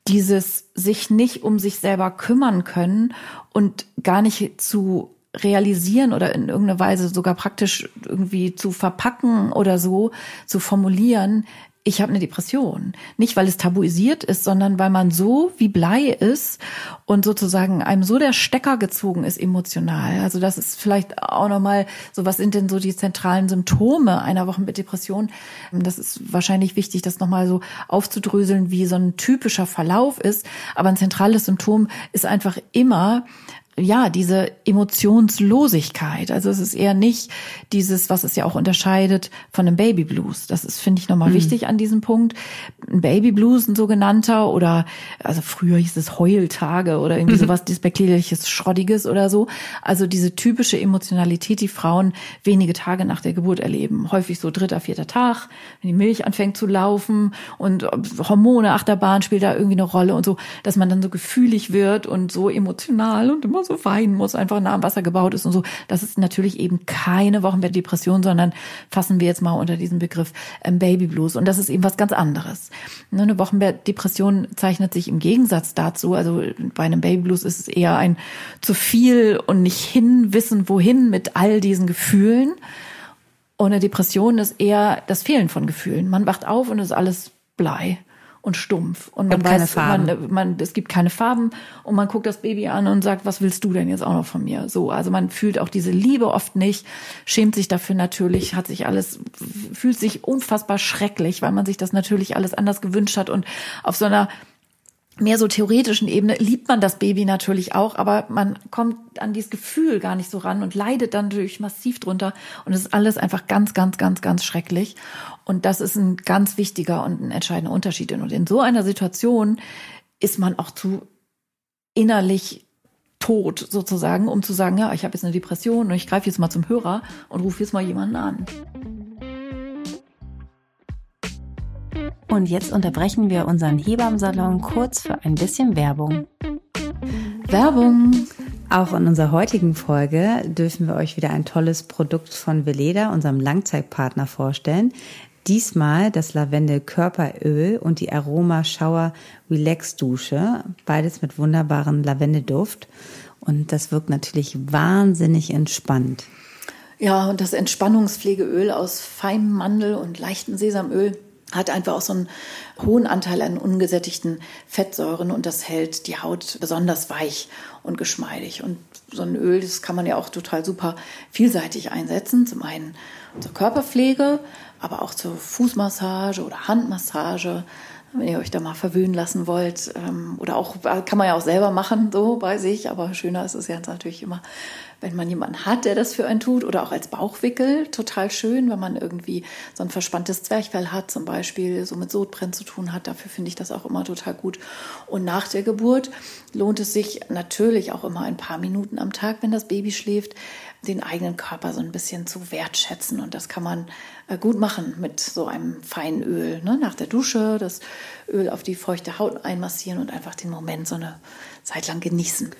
dieses sich nicht um sich selber kümmern können und gar nicht zu realisieren oder in irgendeiner Weise sogar praktisch irgendwie zu verpacken oder so zu formulieren, ich habe eine Depression. Nicht, weil es tabuisiert ist, sondern weil man so wie Blei ist und sozusagen einem so der Stecker gezogen ist emotional. Also das ist vielleicht auch nochmal so, was sind denn so die zentralen Symptome einer Woche mit Depression? Das ist wahrscheinlich wichtig, das nochmal so aufzudröseln, wie so ein typischer Verlauf ist. Aber ein zentrales Symptom ist einfach immer ja, diese Emotionslosigkeit. Also es ist eher nicht dieses, was es ja auch unterscheidet von einem Baby Blues. Das ist, finde ich, nochmal mhm. wichtig an diesem Punkt. Ein Baby Blues, ein sogenannter, oder, also früher hieß es Heultage oder irgendwie mhm. (laughs) sowas despektierliches, Schrottiges oder so. Also diese typische Emotionalität, die Frauen wenige Tage nach der Geburt erleben. Häufig so dritter, vierter Tag, wenn die Milch anfängt zu laufen und Hormone, Achterbahn spielt da irgendwie eine Rolle und so, dass man dann so gefühlig wird und so emotional und immer so weinen muss, einfach nah am Wasser gebaut ist und so. Das ist natürlich eben keine Wochenbettdepression, sondern fassen wir jetzt mal unter diesem Begriff ähm, Baby Blues. Und das ist eben was ganz anderes. Ne, eine Wochenbettdepression zeichnet sich im Gegensatz dazu, also bei einem Baby Blues ist es eher ein zu viel und nicht hinwissen, wohin mit all diesen Gefühlen. Und eine Depression ist eher das Fehlen von Gefühlen. Man wacht auf und ist alles Blei und stumpf. Und man weiß, man, man, es gibt keine Farben und man guckt das Baby an und sagt, was willst du denn jetzt auch noch von mir? So, also man fühlt auch diese Liebe oft nicht, schämt sich dafür natürlich, hat sich alles, fühlt sich unfassbar schrecklich, weil man sich das natürlich alles anders gewünscht hat und auf so einer mehr so theoretischen Ebene liebt man das Baby natürlich auch, aber man kommt an dieses Gefühl gar nicht so ran und leidet dann natürlich massiv drunter und es ist alles einfach ganz, ganz, ganz, ganz schrecklich. Und das ist ein ganz wichtiger und ein entscheidender Unterschied. Und in so einer Situation ist man auch zu innerlich tot sozusagen, um zu sagen, ja, ich habe jetzt eine Depression und ich greife jetzt mal zum Hörer und rufe jetzt mal jemanden an. Und jetzt unterbrechen wir unseren Hebammsalon kurz für ein bisschen Werbung. Werbung! Auch in unserer heutigen Folge dürfen wir euch wieder ein tolles Produkt von Veleda, unserem Langzeitpartner, vorstellen. Diesmal das Lavendel Körperöl und die Aroma Shower Relax Dusche. Beides mit wunderbarem Lavendelduft. Und das wirkt natürlich wahnsinnig entspannt. Ja, und das Entspannungspflegeöl aus feinem Mandel und leichtem Sesamöl hat einfach auch so einen hohen Anteil an ungesättigten Fettsäuren und das hält die Haut besonders weich und geschmeidig. Und so ein Öl, das kann man ja auch total super vielseitig einsetzen. Zum einen zur Körperpflege, aber auch zur Fußmassage oder Handmassage, wenn ihr euch da mal verwöhnen lassen wollt. Ähm, oder auch, kann man ja auch selber machen, so bei sich, aber schöner ist es ja natürlich immer, wenn man jemanden hat, der das für einen tut, oder auch als Bauchwickel, total schön, wenn man irgendwie so ein verspanntes Zwerchfell hat, zum Beispiel, so mit Sodbrennen zu tun hat. Dafür finde ich das auch immer total gut. Und nach der Geburt lohnt es sich natürlich auch immer ein paar Minuten am Tag, wenn das Baby schläft, den eigenen Körper so ein bisschen zu wertschätzen. Und das kann man äh, gut machen mit so einem feinen Öl. Ne? Nach der Dusche das Öl auf die feuchte Haut einmassieren und einfach den Moment so eine Zeit lang genießen.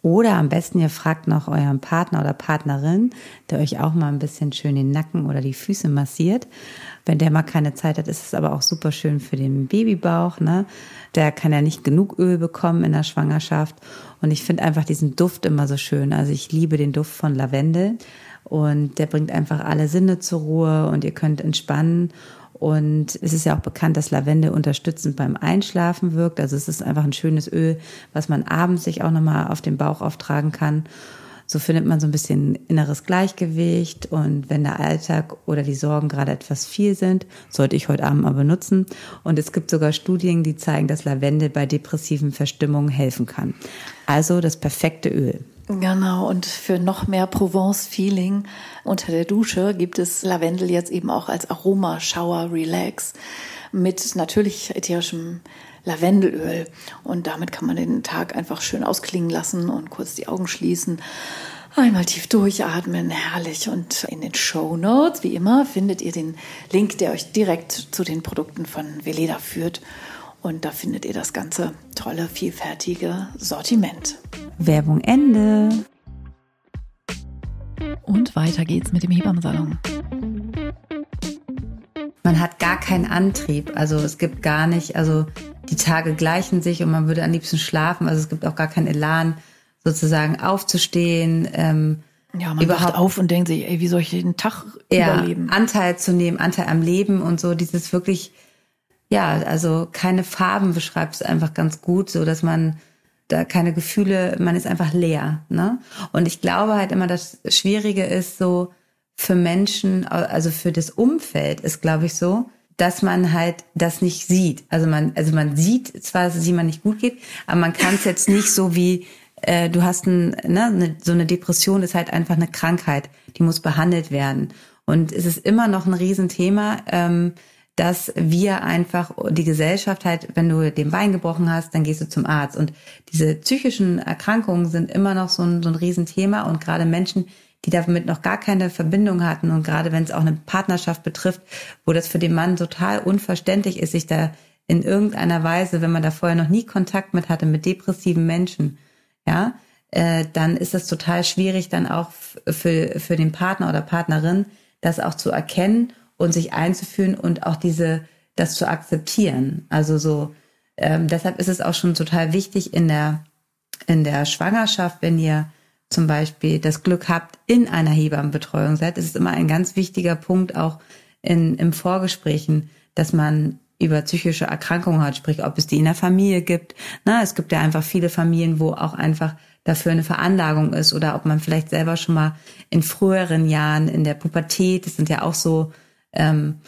Oder am besten, ihr fragt noch euren Partner oder Partnerin, der euch auch mal ein bisschen schön den Nacken oder die Füße massiert. Wenn der mal keine Zeit hat, ist es aber auch super schön für den Babybauch. Ne? Der kann ja nicht genug Öl bekommen in der Schwangerschaft. Und ich finde einfach diesen Duft immer so schön. Also ich liebe den Duft von Lavendel. Und der bringt einfach alle Sinne zur Ruhe und ihr könnt entspannen. Und es ist ja auch bekannt, dass Lavendel unterstützend beim Einschlafen wirkt. Also es ist einfach ein schönes Öl, was man abends sich auch nochmal auf den Bauch auftragen kann. So findet man so ein bisschen inneres Gleichgewicht und wenn der Alltag oder die Sorgen gerade etwas viel sind, sollte ich heute Abend mal benutzen. Und es gibt sogar Studien, die zeigen, dass Lavendel bei depressiven Verstimmungen helfen kann. Also das perfekte Öl. Genau, und für noch mehr Provence-Feeling unter der Dusche gibt es Lavendel jetzt eben auch als Aroma Shower Relax mit natürlich ätherischem Lavendelöl. Und damit kann man den Tag einfach schön ausklingen lassen und kurz die Augen schließen. Einmal tief durchatmen, herrlich. Und in den Show Notes, wie immer, findet ihr den Link, der euch direkt zu den Produkten von Veleda führt. Und da findet ihr das ganze tolle, vielfältige Sortiment. Werbung Ende. Und weiter geht's mit dem Hebammensalon. Man hat gar keinen Antrieb. Also es gibt gar nicht, also die Tage gleichen sich und man würde am liebsten schlafen. Also es gibt auch gar keinen Elan, sozusagen aufzustehen. Ähm, ja, man überhaupt auf und denkt sich, ey, wie soll ich den Tag ja, überleben? Anteil zu nehmen, Anteil am Leben und so, dieses wirklich ja, also keine Farben beschreibt es einfach ganz gut, so dass man da keine Gefühle, man ist einfach leer. Ne? Und ich glaube halt immer, das Schwierige ist so für Menschen, also für das Umfeld ist, glaube ich, so, dass man halt das nicht sieht. Also man, also man sieht zwar, dass es jemand nicht gut geht, aber man kann es jetzt nicht so wie äh, du hast ein, ne, so eine Depression ist halt einfach eine Krankheit, die muss behandelt werden. Und es ist immer noch ein Riesenthema. Ähm, dass wir einfach die Gesellschaft halt, wenn du den Bein gebrochen hast, dann gehst du zum Arzt. Und diese psychischen Erkrankungen sind immer noch so ein, so ein Riesenthema und gerade Menschen, die damit noch gar keine Verbindung hatten und gerade wenn es auch eine Partnerschaft betrifft, wo das für den Mann total unverständlich ist, sich da in irgendeiner Weise, wenn man da vorher noch nie Kontakt mit hatte, mit depressiven Menschen, ja, äh, dann ist das total schwierig, dann auch für, für den Partner oder Partnerin das auch zu erkennen und sich einzuführen und auch diese, das zu akzeptieren. Also so, ähm, deshalb ist es auch schon total wichtig in der, in der Schwangerschaft, wenn ihr zum Beispiel das Glück habt, in einer Hebammenbetreuung seid, ist es immer ein ganz wichtiger Punkt auch in, im Vorgesprächen, dass man über psychische Erkrankungen hat, sprich, ob es die in der Familie gibt. Na, es gibt ja einfach viele Familien, wo auch einfach dafür eine Veranlagung ist oder ob man vielleicht selber schon mal in früheren Jahren in der Pubertät, das sind ja auch so ähm,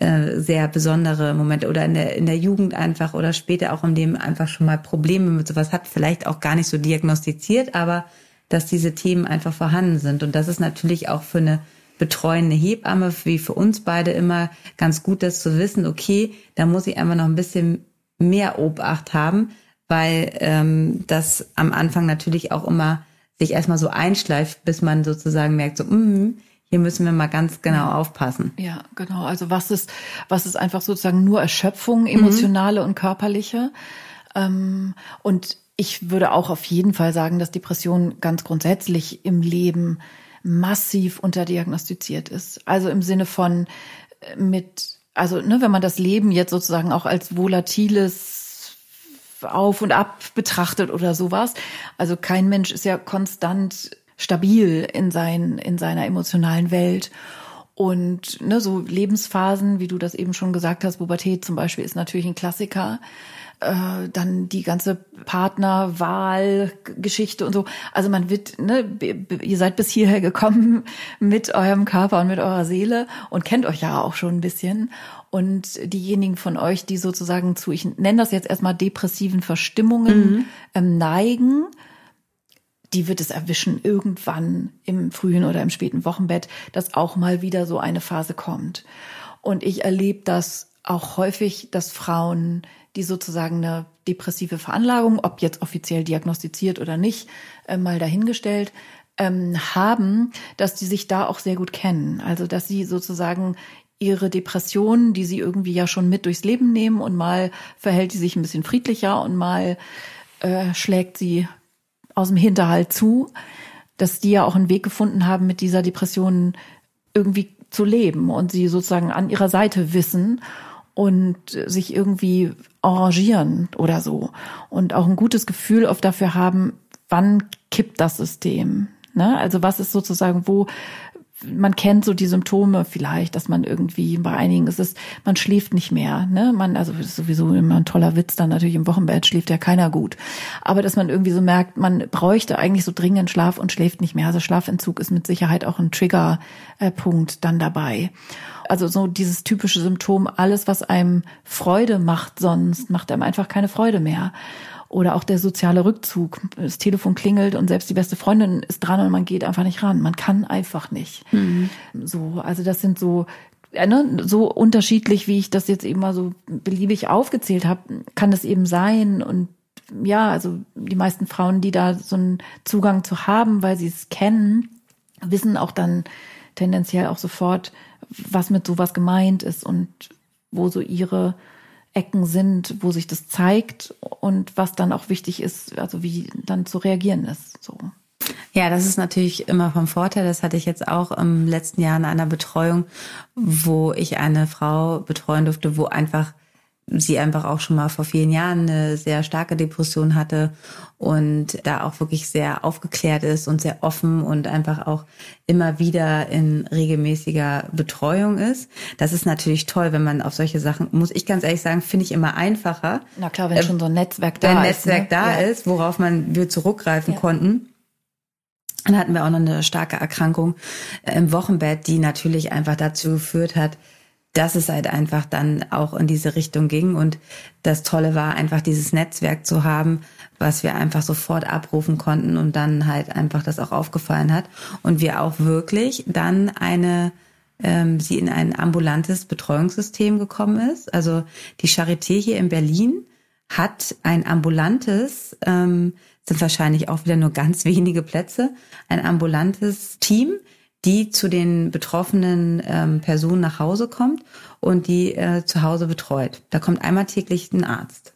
äh, sehr besondere Momente oder in der, in der Jugend einfach oder später auch im Leben einfach schon mal Probleme mit sowas hat, vielleicht auch gar nicht so diagnostiziert, aber dass diese Themen einfach vorhanden sind. Und das ist natürlich auch für eine betreuende Hebamme, wie für uns beide immer ganz gut, das zu wissen, okay, da muss ich einfach noch ein bisschen mehr Obacht haben, weil ähm, das am Anfang natürlich auch immer sich erstmal so einschleift, bis man sozusagen merkt, so, mm, hier müssen wir mal ganz genau aufpassen. Ja, genau. Also was ist, was ist einfach sozusagen nur Erschöpfung, emotionale mhm. und körperliche. Ähm, und ich würde auch auf jeden Fall sagen, dass Depression ganz grundsätzlich im Leben massiv unterdiagnostiziert ist. Also im Sinne von äh, mit, also ne, wenn man das Leben jetzt sozusagen auch als volatiles auf und ab betrachtet oder sowas. Also kein Mensch ist ja konstant stabil in, sein, in seiner emotionalen Welt. Und ne, so Lebensphasen, wie du das eben schon gesagt hast, Pubertät zum Beispiel ist natürlich ein Klassiker. Äh, dann die ganze Partnerwahlgeschichte und so. Also man wird, ne, ihr seid bis hierher gekommen (laughs) mit eurem Körper und mit eurer Seele und kennt euch ja auch schon ein bisschen. Und diejenigen von euch, die sozusagen zu, ich nenne das jetzt erstmal depressiven Verstimmungen mhm. ähm, neigen, die wird es erwischen irgendwann im frühen oder im späten Wochenbett, dass auch mal wieder so eine Phase kommt. Und ich erlebe das auch häufig, dass Frauen, die sozusagen eine depressive Veranlagung, ob jetzt offiziell diagnostiziert oder nicht, äh, mal dahingestellt, ähm, haben, dass die sich da auch sehr gut kennen. Also dass sie sozusagen ihre Depression, die sie irgendwie ja schon mit durchs Leben nehmen und mal verhält sie sich ein bisschen friedlicher und mal äh, schlägt sie aus dem Hinterhalt zu, dass die ja auch einen Weg gefunden haben, mit dieser Depression irgendwie zu leben und sie sozusagen an ihrer Seite wissen und sich irgendwie arrangieren oder so und auch ein gutes Gefühl oft dafür haben, wann kippt das System. Ne? Also was ist sozusagen, wo man kennt so die Symptome vielleicht, dass man irgendwie bei einigen ist es, man schläft nicht mehr, ne? Man, also ist sowieso immer ein toller Witz, dann natürlich im Wochenbett schläft ja keiner gut. Aber dass man irgendwie so merkt, man bräuchte eigentlich so dringend Schlaf und schläft nicht mehr. Also Schlafentzug ist mit Sicherheit auch ein Triggerpunkt dann dabei. Also so dieses typische Symptom, alles, was einem Freude macht sonst, macht einem einfach keine Freude mehr. Oder auch der soziale Rückzug. Das Telefon klingelt und selbst die beste Freundin ist dran und man geht einfach nicht ran. Man kann einfach nicht. Mhm. So, also das sind so ne, so unterschiedlich, wie ich das jetzt eben mal so beliebig aufgezählt habe, kann das eben sein. Und ja, also die meisten Frauen, die da so einen Zugang zu haben, weil sie es kennen, wissen auch dann tendenziell auch sofort, was mit sowas gemeint ist und wo so ihre Ecken sind, wo sich das zeigt und was dann auch wichtig ist, also wie dann zu reagieren ist. So. Ja, das ist natürlich immer vom Vorteil. Das hatte ich jetzt auch im letzten Jahr in einer Betreuung, wo ich eine Frau betreuen durfte, wo einfach sie einfach auch schon mal vor vielen Jahren eine sehr starke Depression hatte und da auch wirklich sehr aufgeklärt ist und sehr offen und einfach auch immer wieder in regelmäßiger Betreuung ist. Das ist natürlich toll, wenn man auf solche Sachen, muss ich ganz ehrlich sagen, finde ich immer einfacher. Na klar, wenn äh, schon so ein Netzwerk da ist. Wenn Netzwerk ne? da ja. ist, worauf man wir zurückgreifen ja. konnten. Dann hatten wir auch noch eine starke Erkrankung im Wochenbett, die natürlich einfach dazu geführt hat, dass es halt einfach dann auch in diese Richtung ging. Und das Tolle war einfach dieses Netzwerk zu haben, was wir einfach sofort abrufen konnten und dann halt einfach das auch aufgefallen hat. Und wir auch wirklich dann eine, ähm, sie in ein ambulantes Betreuungssystem gekommen ist. Also die Charité hier in Berlin hat ein ambulantes, ähm, sind wahrscheinlich auch wieder nur ganz (laughs) wenige Plätze, ein ambulantes Team, die zu den betroffenen ähm, Personen nach Hause kommt und die äh, zu Hause betreut. Da kommt einmal täglich ein Arzt.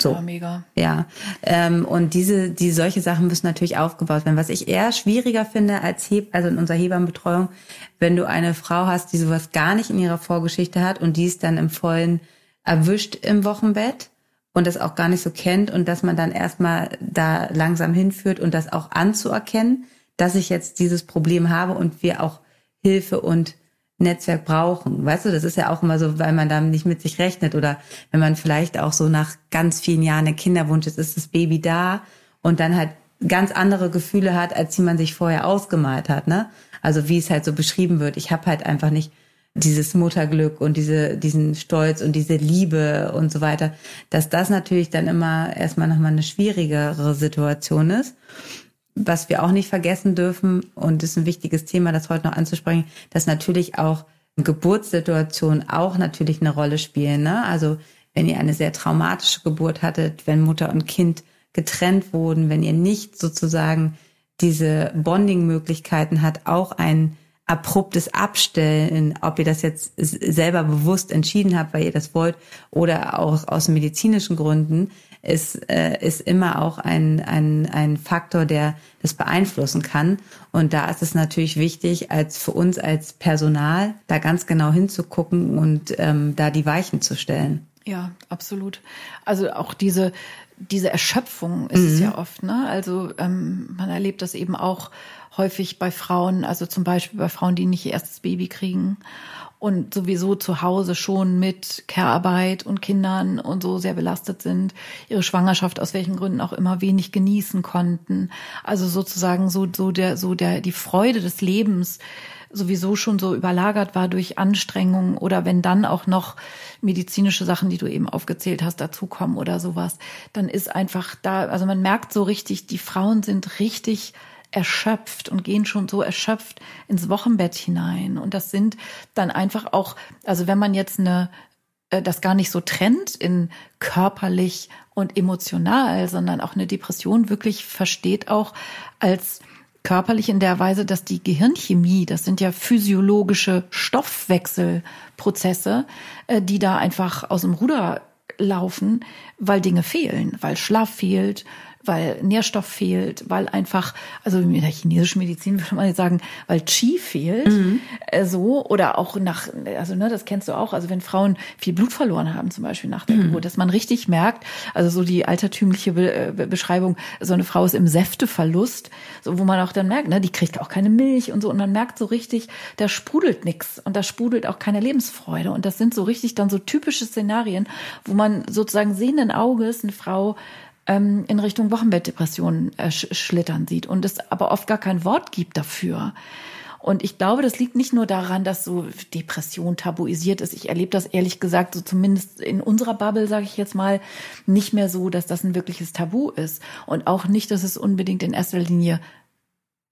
So. Ja, mega. Ja. Ähm, und diese, die solche Sachen müssen natürlich aufgebaut werden. Was ich eher schwieriger finde als Heb, also in unserer Hebammenbetreuung, wenn du eine Frau hast, die sowas gar nicht in ihrer Vorgeschichte hat und die ist dann im Vollen erwischt im Wochenbett und das auch gar nicht so kennt und dass man dann erstmal da langsam hinführt und das auch anzuerkennen, dass ich jetzt dieses Problem habe und wir auch Hilfe und Netzwerk brauchen. Weißt du, das ist ja auch immer so, weil man da nicht mit sich rechnet oder wenn man vielleicht auch so nach ganz vielen Jahren ein Kinderwunsch ist, ist das Baby da und dann halt ganz andere Gefühle hat, als die man sich vorher ausgemalt hat, ne? Also wie es halt so beschrieben wird. Ich habe halt einfach nicht dieses Mutterglück und diese, diesen Stolz und diese Liebe und so weiter, dass das natürlich dann immer erstmal nochmal eine schwierigere Situation ist was wir auch nicht vergessen dürfen, und das ist ein wichtiges Thema, das heute noch anzusprechen, dass natürlich auch Geburtssituationen auch natürlich eine Rolle spielen. Ne? Also wenn ihr eine sehr traumatische Geburt hattet, wenn Mutter und Kind getrennt wurden, wenn ihr nicht sozusagen diese Bonding-Möglichkeiten hat, auch ein abruptes Abstellen, ob ihr das jetzt selber bewusst entschieden habt, weil ihr das wollt, oder auch aus medizinischen Gründen, ist, äh, ist immer auch ein, ein, ein Faktor, der das beeinflussen kann. Und da ist es natürlich wichtig, als für uns als Personal da ganz genau hinzugucken und ähm, da die Weichen zu stellen. Ja, absolut. Also auch diese diese Erschöpfung ist mhm. es ja oft. Ne? Also ähm, man erlebt das eben auch häufig bei Frauen, also zum Beispiel bei Frauen, die nicht ihr erstes Baby kriegen und sowieso zu Hause schon mit Care-Arbeit und Kindern und so sehr belastet sind, ihre Schwangerschaft aus welchen Gründen auch immer wenig genießen konnten. Also sozusagen so, so der, so der, die Freude des Lebens sowieso schon so überlagert war durch Anstrengungen oder wenn dann auch noch medizinische Sachen, die du eben aufgezählt hast, dazukommen oder sowas, dann ist einfach da, also man merkt so richtig, die Frauen sind richtig erschöpft und gehen schon so erschöpft ins Wochenbett hinein. Und das sind dann einfach auch, also wenn man jetzt eine äh, das gar nicht so trennt in körperlich und emotional, sondern auch eine Depression wirklich versteht auch als körperlich in der Weise, dass die Gehirnchemie, das sind ja physiologische Stoffwechselprozesse, äh, die da einfach aus dem Ruder laufen, weil Dinge fehlen, weil Schlaf fehlt, weil Nährstoff fehlt, weil einfach, also in der chinesischen Medizin (laughs) würde man jetzt sagen, weil Qi fehlt, mhm. äh, so oder auch nach, also ne, das kennst du auch, also wenn Frauen viel Blut verloren haben, zum Beispiel nach der mhm. Geburt, dass man richtig merkt, also so die altertümliche Be äh, Beschreibung, so eine Frau ist im Säfteverlust, so wo man auch dann merkt, ne, die kriegt auch keine Milch und so und man merkt so richtig, da sprudelt nix und da sprudelt auch keine Lebensfreude und das sind so richtig dann so typische Szenarien, wo man sozusagen sehenden Auges eine Frau ähm, in Richtung Wochenbettdepression äh, schlittern sieht und es aber oft gar kein Wort gibt dafür. Und ich glaube, das liegt nicht nur daran, dass so Depression tabuisiert ist. Ich erlebe das ehrlich gesagt, so zumindest in unserer Bubble, sage ich jetzt mal, nicht mehr so, dass das ein wirkliches Tabu ist. Und auch nicht, dass es unbedingt in erster Linie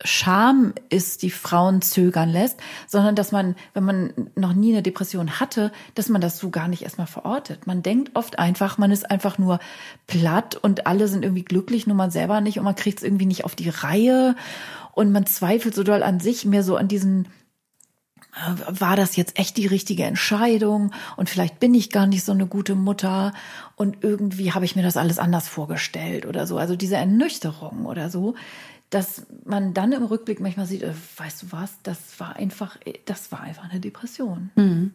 Scham ist, die Frauen zögern lässt, sondern dass man, wenn man noch nie eine Depression hatte, dass man das so gar nicht erstmal verortet. Man denkt oft einfach, man ist einfach nur platt und alle sind irgendwie glücklich, nur man selber nicht und man kriegt es irgendwie nicht auf die Reihe und man zweifelt so doll an sich, mehr so an diesen äh, war das jetzt echt die richtige Entscheidung und vielleicht bin ich gar nicht so eine gute Mutter und irgendwie habe ich mir das alles anders vorgestellt oder so. Also diese Ernüchterung oder so, dass man dann im Rückblick manchmal sieht, äh, weißt du was, das war einfach, das war einfach eine Depression. Mhm.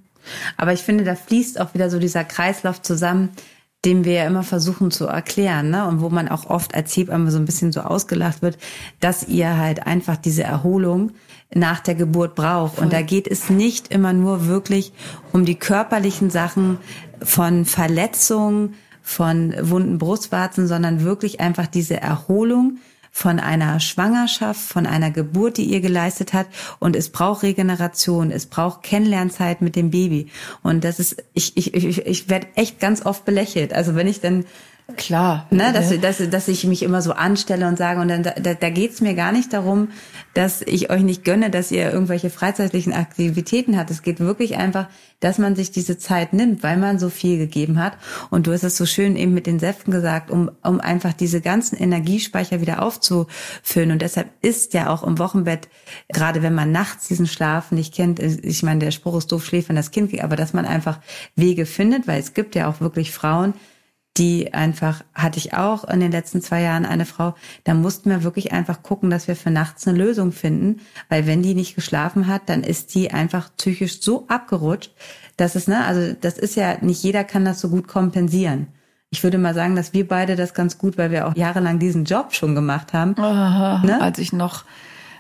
Aber ich finde, da fließt auch wieder so dieser Kreislauf zusammen, den wir ja immer versuchen zu erklären, ne? Und wo man auch oft als Hebamme so ein bisschen so ausgelacht wird, dass ihr halt einfach diese Erholung nach der Geburt braucht. Voll. Und da geht es nicht immer nur wirklich um die körperlichen Sachen von Verletzungen, von wunden Brustwarzen, sondern wirklich einfach diese Erholung, von einer Schwangerschaft, von einer Geburt, die ihr geleistet hat. Und es braucht Regeneration, es braucht Kennenlernzeit mit dem Baby. Und das ist, ich, ich, ich, ich werde echt ganz oft belächelt. Also wenn ich dann Klar. Ne, dass, dass, dass ich mich immer so anstelle und sage, und dann da, da geht's mir gar nicht darum, dass ich euch nicht gönne, dass ihr irgendwelche freizeitlichen Aktivitäten habt. Es geht wirklich einfach, dass man sich diese Zeit nimmt, weil man so viel gegeben hat. Und du hast es so schön eben mit den Säften gesagt, um, um einfach diese ganzen Energiespeicher wieder aufzufüllen. Und deshalb ist ja auch im Wochenbett, gerade wenn man nachts diesen Schlaf nicht kennt, ich meine, der Spruch ist doof, schläft, wenn das Kind geht, aber dass man einfach Wege findet, weil es gibt ja auch wirklich Frauen, die einfach, hatte ich auch in den letzten zwei Jahren eine Frau, da mussten wir wirklich einfach gucken, dass wir für nachts eine Lösung finden, weil wenn die nicht geschlafen hat, dann ist die einfach psychisch so abgerutscht, dass es, ne, also das ist ja, nicht jeder kann das so gut kompensieren. Ich würde mal sagen, dass wir beide das ganz gut, weil wir auch jahrelang diesen Job schon gemacht haben. Aha, ne? Als ich noch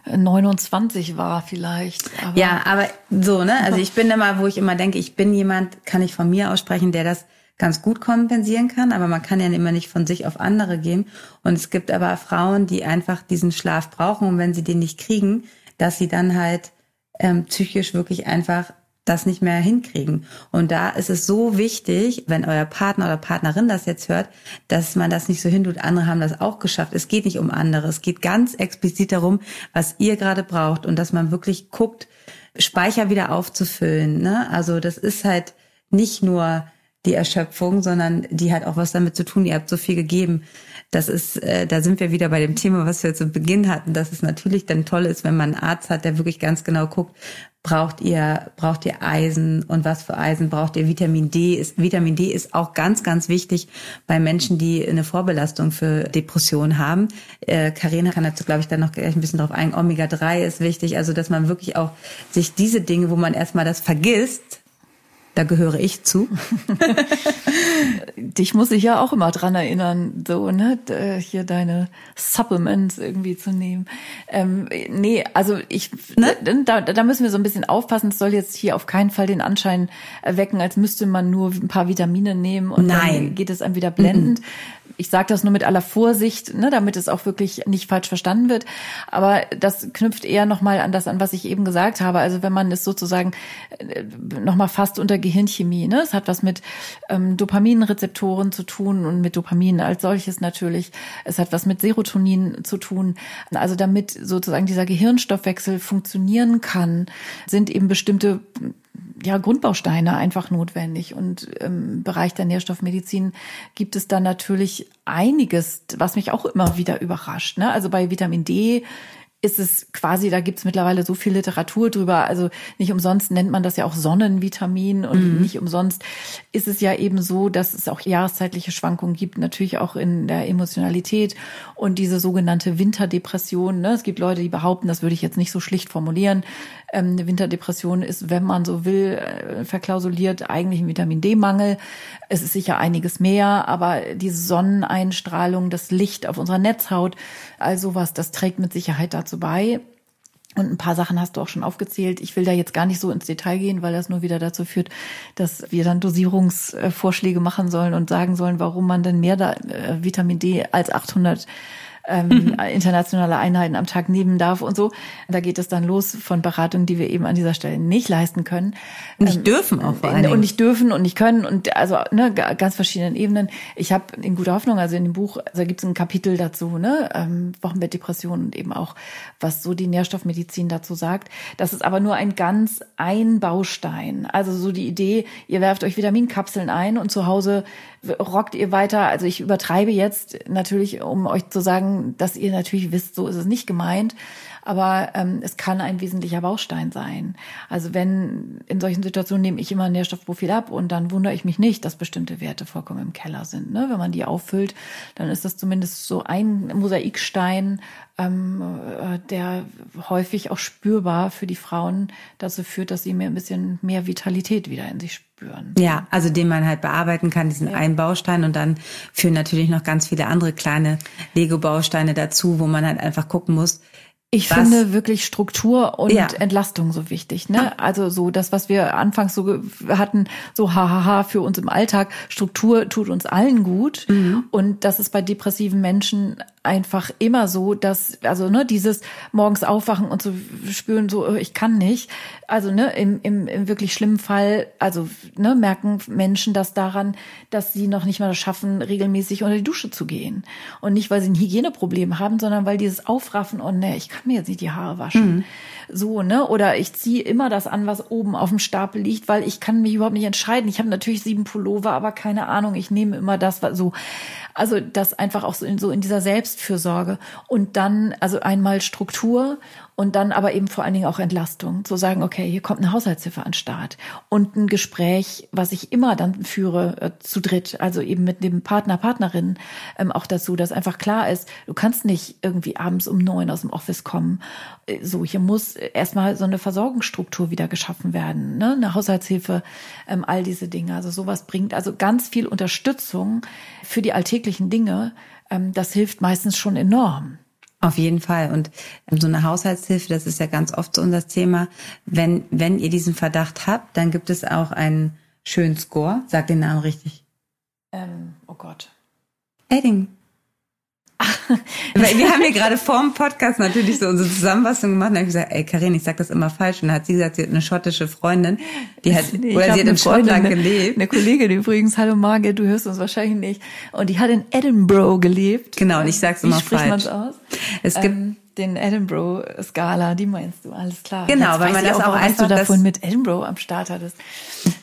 29 war vielleicht. Aber ja, aber so, ne? Also ich bin immer, wo ich immer denke, ich bin jemand, kann ich von mir aussprechen, der das ganz gut kompensieren kann, aber man kann ja immer nicht von sich auf andere gehen. Und es gibt aber Frauen, die einfach diesen Schlaf brauchen und wenn sie den nicht kriegen, dass sie dann halt ähm, psychisch wirklich einfach das nicht mehr hinkriegen. Und da ist es so wichtig, wenn euer Partner oder Partnerin das jetzt hört, dass man das nicht so hintut, andere haben das auch geschafft. Es geht nicht um andere. Es geht ganz explizit darum, was ihr gerade braucht und dass man wirklich guckt, Speicher wieder aufzufüllen. Ne? Also das ist halt nicht nur die Erschöpfung, sondern die hat auch was damit zu tun. Ihr habt so viel gegeben. Das ist, äh, da sind wir wieder bei dem Thema, was wir zu Beginn hatten, dass es natürlich dann toll ist, wenn man einen Arzt hat, der wirklich ganz genau guckt, braucht ihr, braucht ihr Eisen und was für Eisen braucht ihr? Vitamin D ist, Vitamin D ist auch ganz, ganz wichtig bei Menschen, die eine Vorbelastung für Depressionen haben. Äh, Karina kann dazu, glaube ich, dann noch gleich ein bisschen drauf ein. Omega 3 ist wichtig, also dass man wirklich auch sich diese Dinge, wo man erstmal das vergisst, da gehöre ich zu. (laughs) Dich muss ich ja auch immer dran erinnern, so, ne, hier deine Supplements irgendwie zu nehmen. Ähm, nee, also ich, ne? da, da müssen wir so ein bisschen aufpassen. Es soll jetzt hier auf keinen Fall den Anschein erwecken, als müsste man nur ein paar Vitamine nehmen und Nein. dann geht es einem wieder blendend. Mhm. Ich sage das nur mit aller Vorsicht, ne, damit es auch wirklich nicht falsch verstanden wird. Aber das knüpft eher nochmal an das an, was ich eben gesagt habe. Also wenn man es sozusagen äh, nochmal fast unter Gehirnchemie, ne, es hat was mit ähm, Dopaminrezeptoren zu tun und mit Dopamin als solches natürlich. Es hat was mit Serotonin zu tun. Also damit sozusagen dieser Gehirnstoffwechsel funktionieren kann, sind eben bestimmte ja, Grundbausteine einfach notwendig. Und im Bereich der Nährstoffmedizin gibt es da natürlich einiges, was mich auch immer wieder überrascht. Ne? Also bei Vitamin D ist es quasi, da gibt's mittlerweile so viel Literatur drüber. Also nicht umsonst nennt man das ja auch Sonnenvitamin und mhm. nicht umsonst ist es ja eben so, dass es auch jahreszeitliche Schwankungen gibt, natürlich auch in der Emotionalität und diese sogenannte Winterdepression. Ne? Es gibt Leute, die behaupten, das würde ich jetzt nicht so schlicht formulieren. Ähm, eine Winterdepression ist, wenn man so will, äh, verklausuliert eigentlich ein Vitamin D-Mangel. Es ist sicher einiges mehr, aber die Sonneneinstrahlung, das Licht auf unserer Netzhaut, all sowas, das trägt mit Sicherheit dazu bei. Und ein paar Sachen hast du auch schon aufgezählt. Ich will da jetzt gar nicht so ins Detail gehen, weil das nur wieder dazu führt, dass wir dann Dosierungsvorschläge machen sollen und sagen sollen, warum man denn mehr da, äh, Vitamin D als 800 ähm, mhm. internationale Einheiten am Tag nehmen darf und so. Da geht es dann los von Beratungen, die wir eben an dieser Stelle nicht leisten können. Nicht ähm, dürfen auch vor allem. Und nicht dürfen und nicht können und also ne, ganz verschiedenen Ebenen. Ich habe in guter Hoffnung, also in dem Buch, also da gibt es ein Kapitel dazu, ne, ähm, Wochenbettdepression und eben auch, was so die Nährstoffmedizin dazu sagt. Das ist aber nur ein ganz ein Baustein. Also so die Idee, ihr werft euch Vitaminkapseln ein und zu Hause rockt ihr weiter. Also ich übertreibe jetzt natürlich, um euch zu sagen, dass ihr natürlich wisst, so ist es nicht gemeint. Aber ähm, es kann ein wesentlicher Baustein sein. Also wenn in solchen Situationen nehme ich immer ein Nährstoffprofil ab und dann wundere ich mich nicht, dass bestimmte Werte vollkommen im Keller sind. Ne? Wenn man die auffüllt, dann ist das zumindest so ein Mosaikstein, ähm, äh, der häufig auch spürbar für die Frauen dazu führt, dass sie mir ein bisschen mehr Vitalität wieder in sich spüren. Ja, also den man halt bearbeiten kann, diesen ja. einen Baustein und dann führen natürlich noch ganz viele andere kleine Lego-Bausteine dazu, wo man halt einfach gucken muss, ich was? finde wirklich Struktur und ja. Entlastung so wichtig. Ne? Also so das, was wir anfangs so hatten, so hahaha für uns im Alltag. Struktur tut uns allen gut. Mhm. Und das ist bei depressiven Menschen einfach immer so, dass, also ne, dieses morgens aufwachen und zu so spüren, so ich kann nicht. Also ne, im, im, im wirklich schlimmen Fall, also ne, merken Menschen das daran, dass sie noch nicht mal das schaffen, regelmäßig unter die Dusche zu gehen. Und nicht, weil sie ein Hygieneproblem haben, sondern weil dieses Aufraffen und ne, ich kann mir jetzt nicht die Haare waschen. Mhm. So, ne? Oder ich ziehe immer das an, was oben auf dem Stapel liegt, weil ich kann mich überhaupt nicht entscheiden. Ich habe natürlich sieben Pullover, aber keine Ahnung, ich nehme immer das, was so. Also das einfach auch so in, so in dieser Selbstfürsorge. Und dann, also einmal Struktur und dann aber eben vor allen Dingen auch Entlastung. Zu sagen, okay, hier kommt eine Haushaltshilfe an Start und ein Gespräch, was ich immer dann führe äh, zu dritt, also eben mit dem Partner, Partnerin ähm, auch dazu, dass einfach klar ist, du kannst nicht irgendwie abends um neun aus dem Office kommen. Äh, so, hier muss erstmal so eine Versorgungsstruktur wieder geschaffen werden, ne? eine Haushaltshilfe, ähm, all diese Dinge. Also sowas bringt also ganz viel Unterstützung für die alltäglichen Dinge. Ähm, das hilft meistens schon enorm. Auf jeden Fall. Und so eine Haushaltshilfe, das ist ja ganz oft so unser Thema. Wenn, wenn ihr diesen Verdacht habt, dann gibt es auch einen schönen Score. Sag den Namen richtig. Ähm, oh Gott. Edding. Wir haben hier gerade vor dem Podcast natürlich so unsere Zusammenfassung gemacht und habe ich gesagt, ey Karin, ich sag das immer falsch. Und dann hat sie gesagt, sie hat eine schottische Freundin, die hat, nee, oder sie hat in Schottland gelebt. Eine Kollegin übrigens, hallo Margit, du hörst uns wahrscheinlich nicht. Und die hat in Edinburgh gelebt. Genau, und ich sag's immer Wie falsch. Wie spricht man's aus? Es gibt, ähm, den Edinburgh-Skala, die meinst du, alles klar. Genau, Jetzt weil man das auch, auch einfach du davon mit Edinburgh am Start hattest.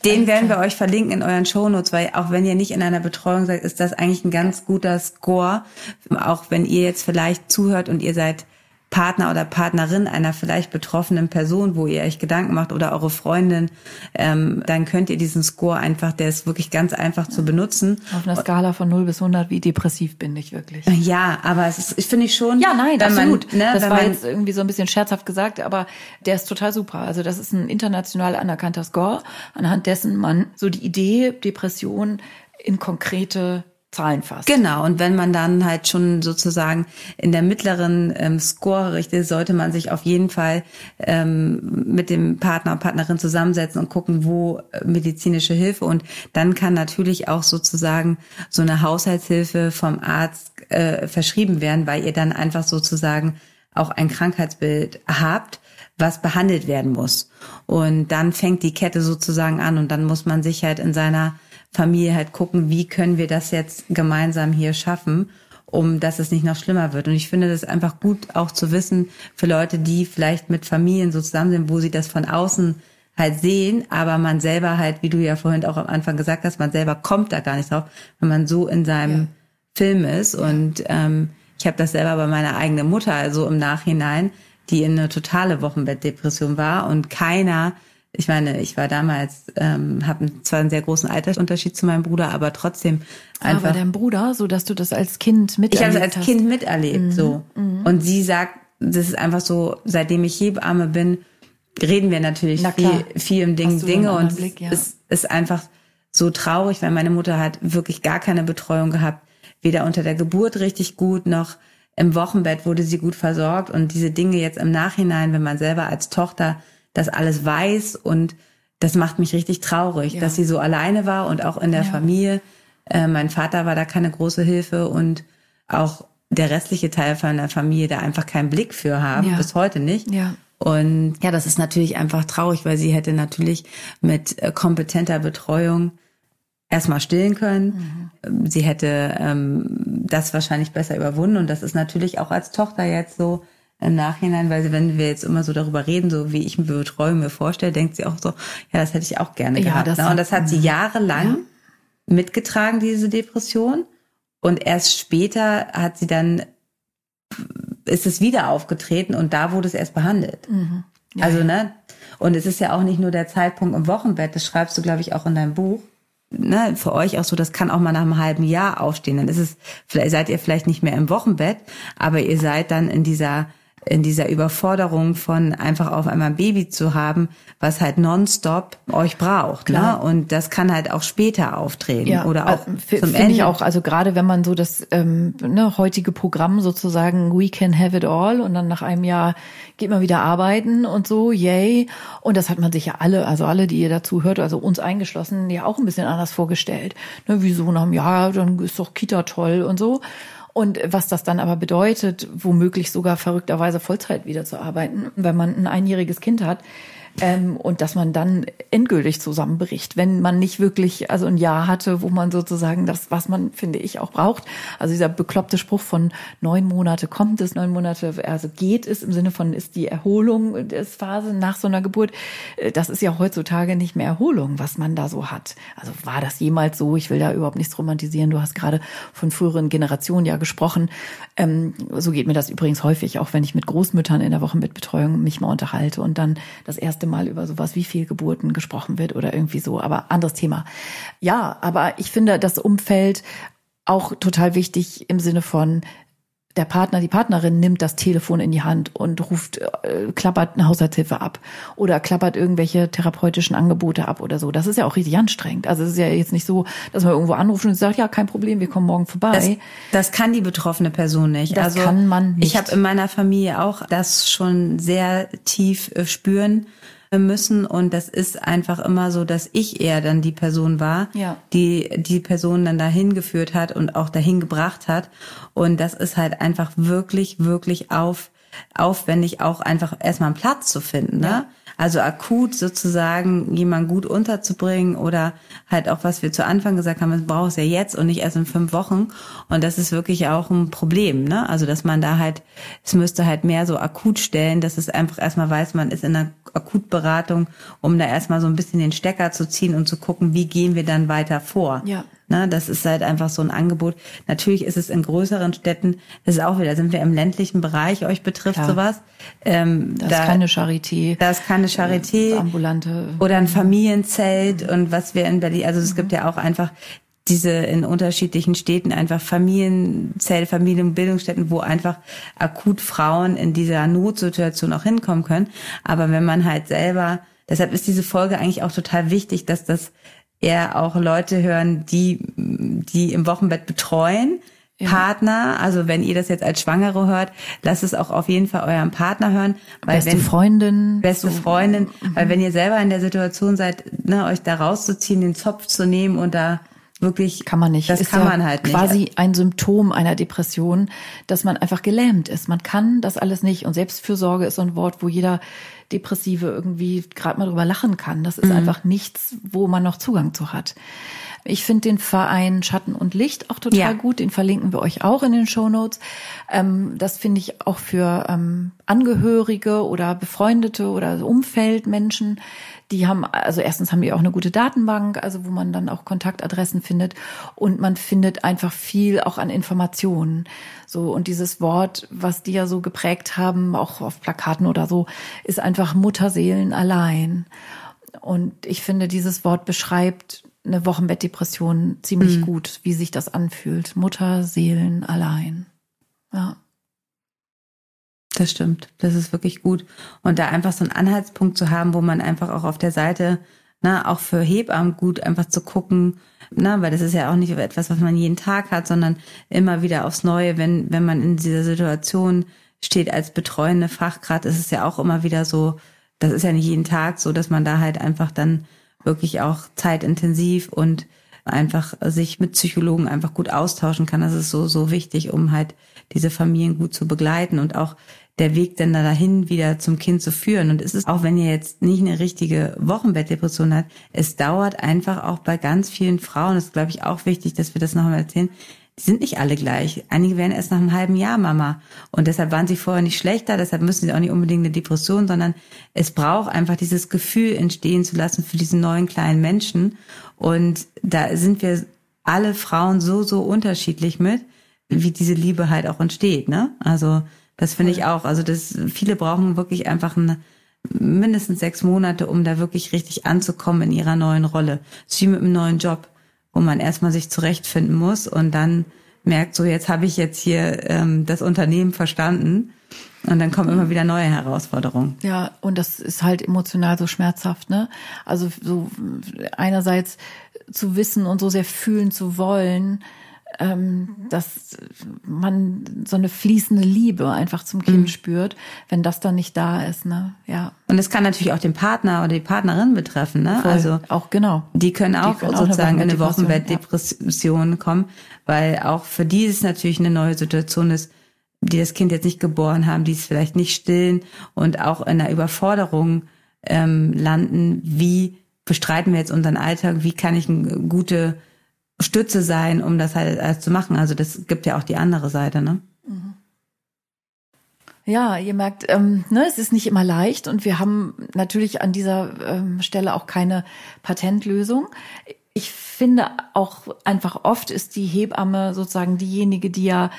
Den werden wir euch verlinken in euren Shownotes, weil auch wenn ihr nicht in einer Betreuung seid, ist das eigentlich ein ganz guter Score. Auch wenn ihr jetzt vielleicht zuhört und ihr seid Partner oder Partnerin einer vielleicht betroffenen Person, wo ihr euch Gedanken macht oder eure Freundin, ähm, dann könnt ihr diesen Score einfach, der ist wirklich ganz einfach zu benutzen. Auf einer Skala von 0 bis 100, wie depressiv bin ich wirklich? Ja, aber es ist, ich finde ich schon. Ja, nein, absolut. Man, ne, das war jetzt irgendwie so ein bisschen scherzhaft gesagt, aber der ist total super. Also das ist ein international anerkannter Score, anhand dessen man so die Idee, Depression in konkrete Zahlen fasst. Genau, und wenn man dann halt schon sozusagen in der mittleren ähm, Score richtet, sollte man sich auf jeden Fall ähm, mit dem Partner, Partnerin zusammensetzen und gucken, wo äh, medizinische Hilfe und dann kann natürlich auch sozusagen so eine Haushaltshilfe vom Arzt äh, verschrieben werden, weil ihr dann einfach sozusagen auch ein Krankheitsbild habt, was behandelt werden muss. Und dann fängt die Kette sozusagen an und dann muss man sich halt in seiner Familie halt gucken, wie können wir das jetzt gemeinsam hier schaffen, um dass es nicht noch schlimmer wird. Und ich finde das einfach gut auch zu wissen für Leute, die vielleicht mit Familien so zusammen sind, wo sie das von außen halt sehen, aber man selber halt, wie du ja vorhin auch am Anfang gesagt hast, man selber kommt da gar nicht drauf, wenn man so in seinem ja. Film ist. Und ähm, Ich habe das selber bei meiner eigenen Mutter, also im Nachhinein, die in eine totale Wochenbettdepression war und keiner ich meine, ich war damals, ähm, habe zwar einen sehr großen Altersunterschied zu meinem Bruder, aber trotzdem einfach. Aber dein Bruder, so dass du das als Kind miterlebt Ich habe es als hast. Kind miterlebt, Mhm. so. Und sie sagt, das ist einfach so, seitdem ich Hebamme bin, reden wir natürlich Na klar. viel, viel im Ding Dinge und Blick, ja. es ist einfach so traurig, weil meine Mutter hat wirklich gar keine Betreuung gehabt, weder unter der Geburt richtig gut noch im Wochenbett wurde sie gut versorgt und diese Dinge jetzt im Nachhinein, wenn man selber als Tochter das alles weiß und das macht mich richtig traurig, Ja. dass sie so alleine war und auch in der Ja. Familie. Äh, mein Vater war da keine große Hilfe und auch der restliche Teil von der Familie da einfach keinen Blick für haben, Ja. bis heute nicht. Ja. Und ja, das ist natürlich einfach traurig, weil sie hätte natürlich mit äh, kompetenter Betreuung erstmal stillen können. Ähm, Sie hätte ähm, das wahrscheinlich besser überwunden. Und das ist natürlich auch als Tochter jetzt so im Nachhinein, weil sie, wenn wir jetzt immer so darüber reden, so wie ich mir Betreuung mir vorstelle, denkt sie auch so, ja, das hätte ich auch gerne Ja, gehabt. das ne? Und das hat sie jahrelang Ja. mitgetragen, diese Depression. Und erst später hat sie dann, ist es wieder aufgetreten und da wurde es erst behandelt. Mhm. Ja, also, ne? Und es ist ja auch nicht nur der Zeitpunkt im Wochenbett, das schreibst du, glaube ich, auch in deinem Buch. Ne, für euch auch so, das kann auch mal nach einem halben Jahr aufstehen. Dann ist es, vielleicht seid ihr vielleicht nicht mehr im Wochenbett, aber ihr seid dann in dieser, in dieser Überforderung von einfach auf einmal ein Baby zu haben, was halt nonstop euch braucht. Ne? Klar. Und das kann halt auch später auftreten oder auch äh, zum Ende. ich auch, also gerade wenn man so das ähm, ne, heutige Programm sozusagen We can have it all und dann nach einem Jahr geht man wieder arbeiten und so, yay. Und das hat man sich ja alle, also alle, die ihr dazu hört, also uns eingeschlossen, ja auch ein bisschen anders vorgestellt. Ne, wieso nach einem Jahr, dann ist doch Kita toll und so. Und was das dann aber bedeutet, womöglich sogar verrückterweise Vollzeit wieder zu arbeiten, wenn man ein einjähriges Kind hat, ähm, und dass man dann endgültig zusammenbricht, wenn man nicht wirklich also ein Jahr hatte, wo man sozusagen das, was man finde ich auch braucht. Also dieser bekloppte Spruch von neun Monate kommt es, neun Monate also geht es im Sinne von ist die Erholung des Phase nach so einer Geburt. Äh, Das ist ja heutzutage nicht mehr Erholung, was man da so hat. Also war das jemals so? Ich will da überhaupt nichts romantisieren. Du hast gerade von früheren Generationen ja gesprochen. Ähm, so geht mir das übrigens häufig, auch wenn ich mit Großmüttern in der Wochenbettbetreuung mich mal unterhalte und dann das erste Mal über sowas wie viel Geburten gesprochen wird oder irgendwie so. Aber anderes Thema. Ja, aber ich finde das Umfeld auch total wichtig im Sinne von der Partner, die Partnerin nimmt das Telefon in die Hand und ruft, äh, klappert eine Haushaltshilfe ab oder klappert irgendwelche therapeutischen Angebote ab oder so. Das ist ja auch richtig anstrengend. Also es ist ja jetzt nicht so, dass man irgendwo anruft und sagt, ja, kein Problem, wir kommen morgen vorbei. Das, das kann die betroffene Person nicht. Das also kann man nicht. Ich habe in meiner Familie auch das schon sehr tief äh, spüren müssen und das ist einfach immer so, dass ich eher dann die Person war, Ja. die die Person dann dahin geführt hat und auch dahin gebracht hat und das ist halt einfach wirklich wirklich auf aufwendig auch einfach erstmal einen Platz zu finden, ne? Ja. Also akut sozusagen jemanden gut unterzubringen oder halt auch, was wir zu Anfang gesagt haben, es braucht es ja jetzt und nicht erst in fünf Wochen. Und das ist wirklich auch ein Problem, ne? Also, dass man da halt, es müsste halt mehr so akut stellen, dass es einfach erstmal weiß, man ist in einer Akutberatung, um da erstmal so ein bisschen den Stecker zu ziehen und zu gucken, wie gehen wir dann weiter vor. Ja. Ne, das ist halt einfach so ein Angebot. Natürlich ist es in größeren Städten, das ist auch wieder, sind wir im ländlichen Bereich, euch betrifft Klar. sowas. Ähm, das ist keine Charité. da ist keine Charité Das ambulante. oder ein Familienzelt und was wir in Berlin, also es gibt ja auch einfach diese in unterschiedlichen Städten einfach Familienzelt, Familienbildungsstätten, wo einfach akut Frauen in dieser Notsituation auch hinkommen können. Aber wenn man halt selber, deshalb ist diese Folge eigentlich auch total wichtig, dass das eher auch Leute hören, die, die im Wochenbett betreuen, Partner, also wenn ihr das jetzt als Schwangere hört, lasst es auch auf jeden Fall euren Partner hören, weil Beste wenn Freundin. beste. Freundin, weil wenn ihr selber in der Situation seid, ne, euch da rauszuziehen, den Zopf zu nehmen und da wirklich Kann man nicht. Das ist kann ja man halt nicht. Quasi ein Symptom einer Depression, dass man einfach gelähmt ist. Man kann das alles nicht. Und Selbstfürsorge ist so ein Wort, wo jeder Depressive irgendwie gerade mal drüber lachen kann. Das ist Mhm. einfach nichts, wo man noch Zugang zu hat. Ich finde den Verein Schatten und Licht auch total Ja. gut. Den verlinken wir euch auch in den Show Notes. Ähm, das finde ich auch für ähm, Angehörige oder Befreundete oder Umfeldmenschen, die haben, also erstens haben die auch eine gute Datenbank, also wo man dann auch Kontaktadressen findet und man findet einfach viel auch an Informationen. So, und dieses Wort, was die ja so geprägt haben, auch auf Plakaten oder so, ist einfach Mutterseelen allein. Und ich finde, dieses Wort beschreibt eine Wochenbettdepression ziemlich mhm. gut, wie sich das anfühlt. Mutterseelen allein. Ja. Das stimmt. Das ist wirklich gut. Und da einfach so einen Anhaltspunkt zu haben, wo man einfach auch auf der Seite, na, auch für Hebammen gut einfach zu gucken, na, weil das ist ja auch nicht etwas, was man jeden Tag hat, sondern immer wieder aufs Neue, wenn, wenn man in dieser Situation steht als betreuende Fachkraft, ist es ja auch immer wieder so, das ist ja nicht jeden Tag so, dass man da halt einfach dann wirklich auch zeitintensiv und einfach sich mit Psychologen einfach gut austauschen kann. Das ist so, so wichtig, um halt diese Familien gut zu begleiten und auch der Weg dann dahin wieder zum Kind zu führen. Und es ist, auch wenn ihr jetzt nicht eine richtige Wochenbettdepression habt, es dauert einfach auch bei ganz vielen Frauen, das ist glaube ich auch wichtig, dass wir das nochmal erzählen, die sind nicht alle gleich. Einige werden erst nach einem halben Jahr Mama. Und deshalb waren sie vorher nicht schlechter, deshalb müssen sie auch nicht unbedingt eine Depression, sondern es braucht einfach dieses Gefühl entstehen zu lassen für diesen neuen kleinen Menschen. Und da sind wir alle Frauen so, so unterschiedlich mit, wie diese Liebe halt auch entsteht, ne? Also, das finde ich auch. Also das, viele brauchen wirklich einfach eine, mindestens sechs Monate, um da wirklich richtig anzukommen in ihrer neuen Rolle. Es ist wie mit einem neuen Job, wo man erstmal sich zurechtfinden muss und dann merkt, so jetzt habe ich jetzt hier ähm, das Unternehmen verstanden. Und dann kommen immer wieder neue Herausforderungen. Ja, und das ist halt emotional so schmerzhaft, ne? Also so einerseits zu wissen und so sehr fühlen zu wollen, ähm, dass man so eine fließende Liebe einfach zum Kind mhm. spürt, wenn das dann nicht da ist, ne? Ja. Und es kann natürlich auch den Partner oder die Partnerin betreffen, ne? Voll. Also auch genau. Die können auch die können sozusagen auch eine in eine Wochenbettdepression ja. kommen, weil auch für die ist natürlich eine neue Situation ist, die das Kind jetzt nicht geboren haben, die es vielleicht nicht stillen und auch in einer Überforderung ähm, landen. Wie bestreiten wir jetzt unseren Alltag? Wie kann ich eine gute Stütze sein, um das halt alles zu machen. Also das gibt ja auch die andere Seite, ne? Mhm. Ja, ihr merkt, ähm, ne, es ist nicht immer leicht und wir haben natürlich an dieser ähm, Stelle auch keine Patentlösung. Ich finde auch einfach oft ist die Hebamme sozusagen diejenige, die ja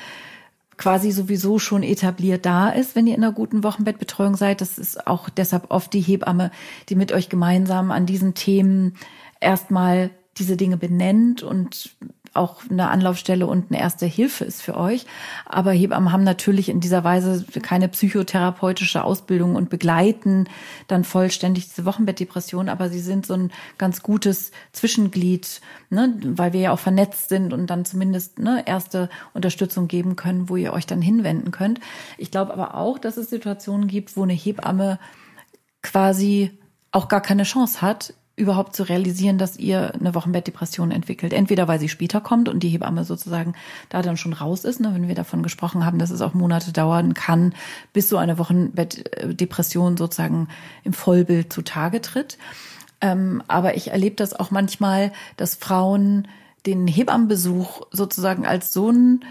quasi sowieso schon etabliert da ist, wenn ihr in einer guten Wochenbettbetreuung seid. Das ist auch deshalb oft die Hebamme, die mit euch gemeinsam an diesen Themen erstmal diese Dinge benennt und auch eine Anlaufstelle und eine erste Hilfe ist für euch. Aber Hebammen haben natürlich in dieser Weise keine psychotherapeutische Ausbildung und begleiten dann vollständig diese Wochenbettdepression. Aber sie sind so ein ganz gutes Zwischenglied, ne, weil wir ja auch vernetzt sind und dann zumindest ne, erste Unterstützung geben können, wo ihr euch dann hinwenden könnt. Ich glaube aber auch, dass es Situationen gibt, wo eine Hebamme quasi auch gar keine Chance hat, überhaupt zu realisieren, dass ihr eine Wochenbettdepression entwickelt. Entweder weil sie später kommt und die Hebamme sozusagen da dann schon raus ist, ne, wenn wir davon gesprochen haben, dass es auch Monate dauern kann, bis so eine Wochenbettdepression sozusagen im Vollbild zutage tritt. Ähm, aber ich erlebe das auch manchmal, dass Frauen den Hebammenbesuch sozusagen als so ein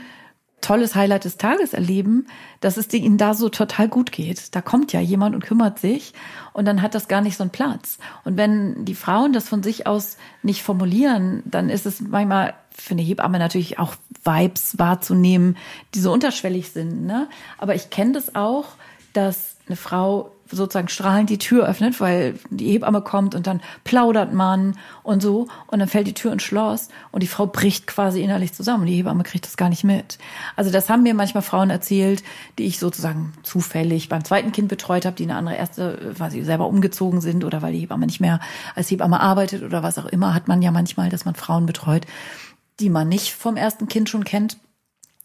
tolles Highlight des Tages erleben, dass es ihnen da so total gut geht. Da kommt ja jemand und kümmert sich und dann hat das gar nicht so einen Platz. Und wenn die Frauen das von sich aus nicht formulieren, dann ist es manchmal für eine Hebamme natürlich auch Vibes wahrzunehmen, die so unterschwellig sind. Ne? Aber ich kenne das auch, dass eine Frau sozusagen strahlend die Tür öffnet, weil die Hebamme kommt und dann plaudert man und so und dann fällt die Tür ins Schloss und die Frau bricht quasi innerlich zusammen und die Hebamme kriegt das gar nicht mit. Also das haben mir manchmal Frauen erzählt, die ich sozusagen zufällig beim zweiten Kind betreut habe, die eine andere erste, weil sie selber umgezogen sind oder weil die Hebamme nicht mehr als Hebamme arbeitet oder was auch immer, hat man ja manchmal, dass man Frauen betreut, die man nicht vom ersten Kind schon kennt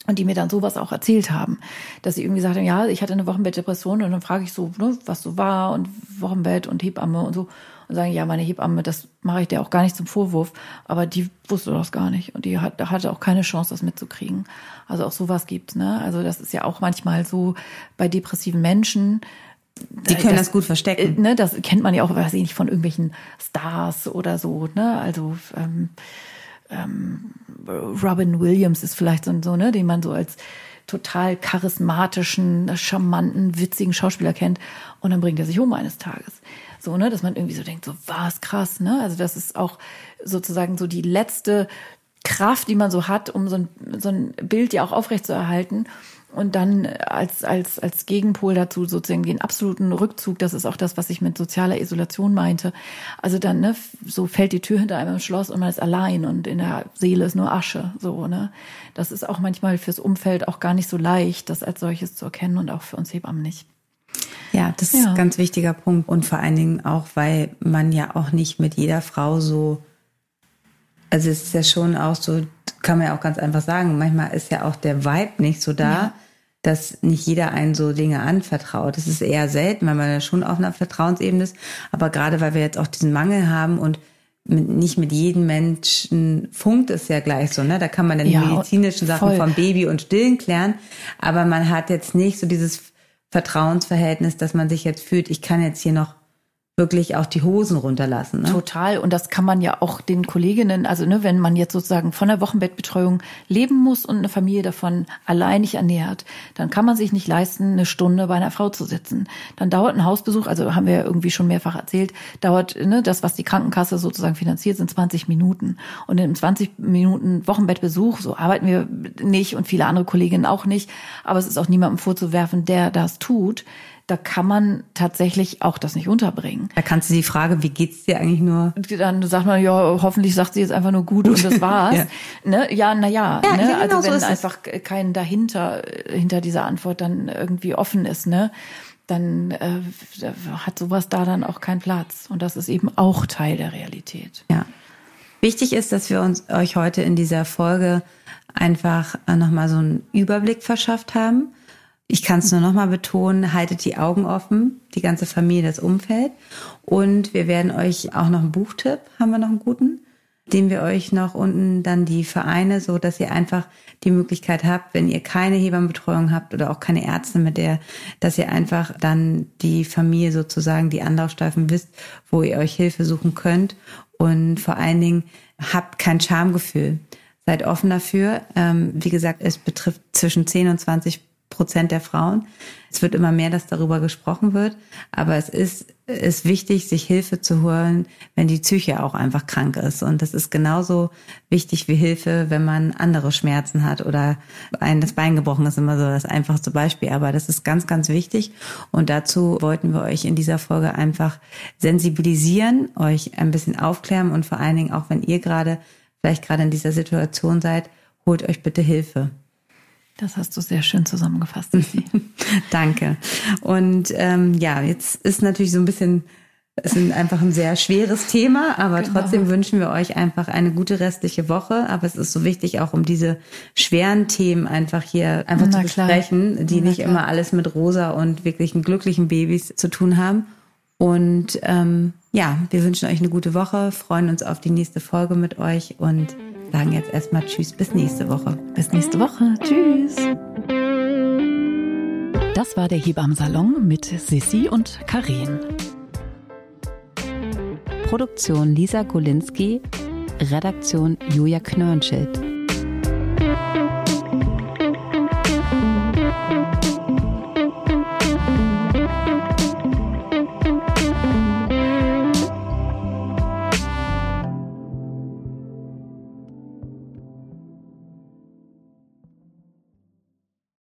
und die mir dann sowas auch erzählt haben, dass sie irgendwie sagten, ja, ich hatte eine Wochenbettdepression und dann frage ich so, ne, was so war und Wochenbett und Hebamme und so und sagen, ja, meine Hebamme, das mache ich dir auch gar nicht zum Vorwurf, aber die wusste das gar nicht und die hat, hatte auch keine Chance, das mitzukriegen. Also auch sowas gibt, ne? Also das ist ja auch manchmal so bei depressiven Menschen, die können das, das, gut verstecken. Äh, ne, das kennt man ja auch, weiß ich nicht, von irgendwelchen Stars oder so. Ne? Also ähm, ähm, Robin Williams ist vielleicht so, so, ne, den man so als total charismatischen, charmanten, witzigen Schauspieler kennt. Und dann bringt er sich um eines Tages. So, ne, dass man irgendwie so denkt, so was krass, ne? Also das ist auch sozusagen so die letzte Kraft, die man so hat, um so ein, so ein Bild ja auch aufrechtzuerhalten. Und dann als, als, als Gegenpol dazu sozusagen den absoluten Rückzug, das ist auch das, was ich mit sozialer Isolation meinte. Also dann, ne, so fällt die Tür hinter einem im Schloss und man ist allein und in der Seele ist nur Asche, so, ne. Das ist auch manchmal fürs Umfeld auch gar nicht so leicht, das als solches zu erkennen und auch für uns Hebammen nicht. Ja, das ist ja. ein ganz wichtiger Punkt. Und vor allen Dingen auch, weil man ja auch nicht mit jeder Frau so, also es ist ja schon auch so, kann man ja auch ganz einfach sagen, manchmal ist ja auch der Vibe nicht so da, ja. dass nicht jeder einen so Dinge anvertraut. Das ist eher selten, weil man ja schon auf einer Vertrauensebene ist. Aber gerade weil wir jetzt auch diesen Mangel haben und mit, nicht mit jedem Menschen funkt es ja gleich so, ne? Da kann man dann ja, die medizinischen Sachen voll. vom Baby und Stillen klären, aber man hat jetzt nicht so dieses Vertrauensverhältnis, dass man sich jetzt fühlt, ich kann jetzt hier noch wirklich auch die Hosen runterlassen. Ne? Total. Und das kann man ja auch den Kolleginnen, also ne, wenn man jetzt sozusagen von der Wochenbettbetreuung leben muss und eine Familie davon alleinig ernährt, dann kann man sich nicht leisten, eine Stunde bei einer Frau zu sitzen. Dann dauert ein Hausbesuch, also haben wir ja irgendwie schon mehrfach erzählt, dauert ne, das, was die Krankenkasse sozusagen finanziert, sind 20 Minuten. Und in 20 Minuten Wochenbettbesuch, so arbeiten wir nicht und viele andere Kolleginnen auch nicht. Aber es ist auch niemandem vorzuwerfen, der das tut da kann man tatsächlich auch das nicht unterbringen. Da kannst du die Frage, wie geht's dir eigentlich nur? Dann sagt man, ja, hoffentlich sagt sie jetzt einfach nur gut und das (laughs) war's. ja. Ne? ja, na ja, ja, ne? ja genau also wenn so einfach kein dahinter hinter dieser Antwort dann irgendwie offen ist, ne? Dann äh, hat sowas da dann auch keinen Platz und das ist eben auch Teil der Realität. Ja. Wichtig ist, dass wir uns euch heute in dieser Folge einfach nochmal so einen Überblick verschafft haben ich kann es nur noch mal betonen, haltet die Augen offen, die ganze Familie, das Umfeld. Und wir werden euch auch noch einen Buchtipp, haben wir noch einen guten, den wir euch noch unten dann die Vereine, so dass ihr einfach die Möglichkeit habt, wenn ihr keine Hebammenbetreuung habt oder auch keine Ärzte mit der, dass ihr einfach dann die Familie sozusagen die Anlaufstreifen wisst, wo ihr euch Hilfe suchen könnt. Und vor allen Dingen habt kein Schamgefühl. Seid offen dafür. Ähm, wie gesagt, es betrifft zwischen 10 und 20 Prozent der Frauen. Es wird immer mehr, dass darüber gesprochen wird. Aber es ist, ist wichtig, sich Hilfe zu holen, wenn die Psyche auch einfach krank ist. Und das ist genauso wichtig wie Hilfe, wenn man andere Schmerzen hat oder ein das Bein gebrochen ist, immer so das einfachste Beispiel. Aber das ist ganz, ganz wichtig. Und dazu wollten wir euch in dieser Folge einfach sensibilisieren, euch ein bisschen aufklären und vor allen Dingen auch, wenn ihr gerade vielleicht gerade in dieser Situation seid, holt euch bitte Hilfe. Das hast du sehr schön zusammengefasst. (laughs) Danke. Und ähm, ja, jetzt ist natürlich so ein bisschen, es ist einfach ein sehr schweres Thema, aber genau. trotzdem wünschen wir euch einfach eine gute restliche Woche. Aber es ist so wichtig, auch um diese schweren Themen einfach hier einfach Na zu besprechen, klar. die Na nicht klar. immer alles mit rosa und wirklichen glücklichen Babys zu tun haben. Und ähm, ja, wir wünschen euch eine gute Woche, freuen uns auf die nächste Folge mit euch und sagen jetzt erstmal Tschüss, bis nächste Woche. Bis nächste Woche. Tschüss. Das war der Hebammensalon mit Sissi und Karen. Produktion Lisa Golinski, Redaktion Julia Knörnschild.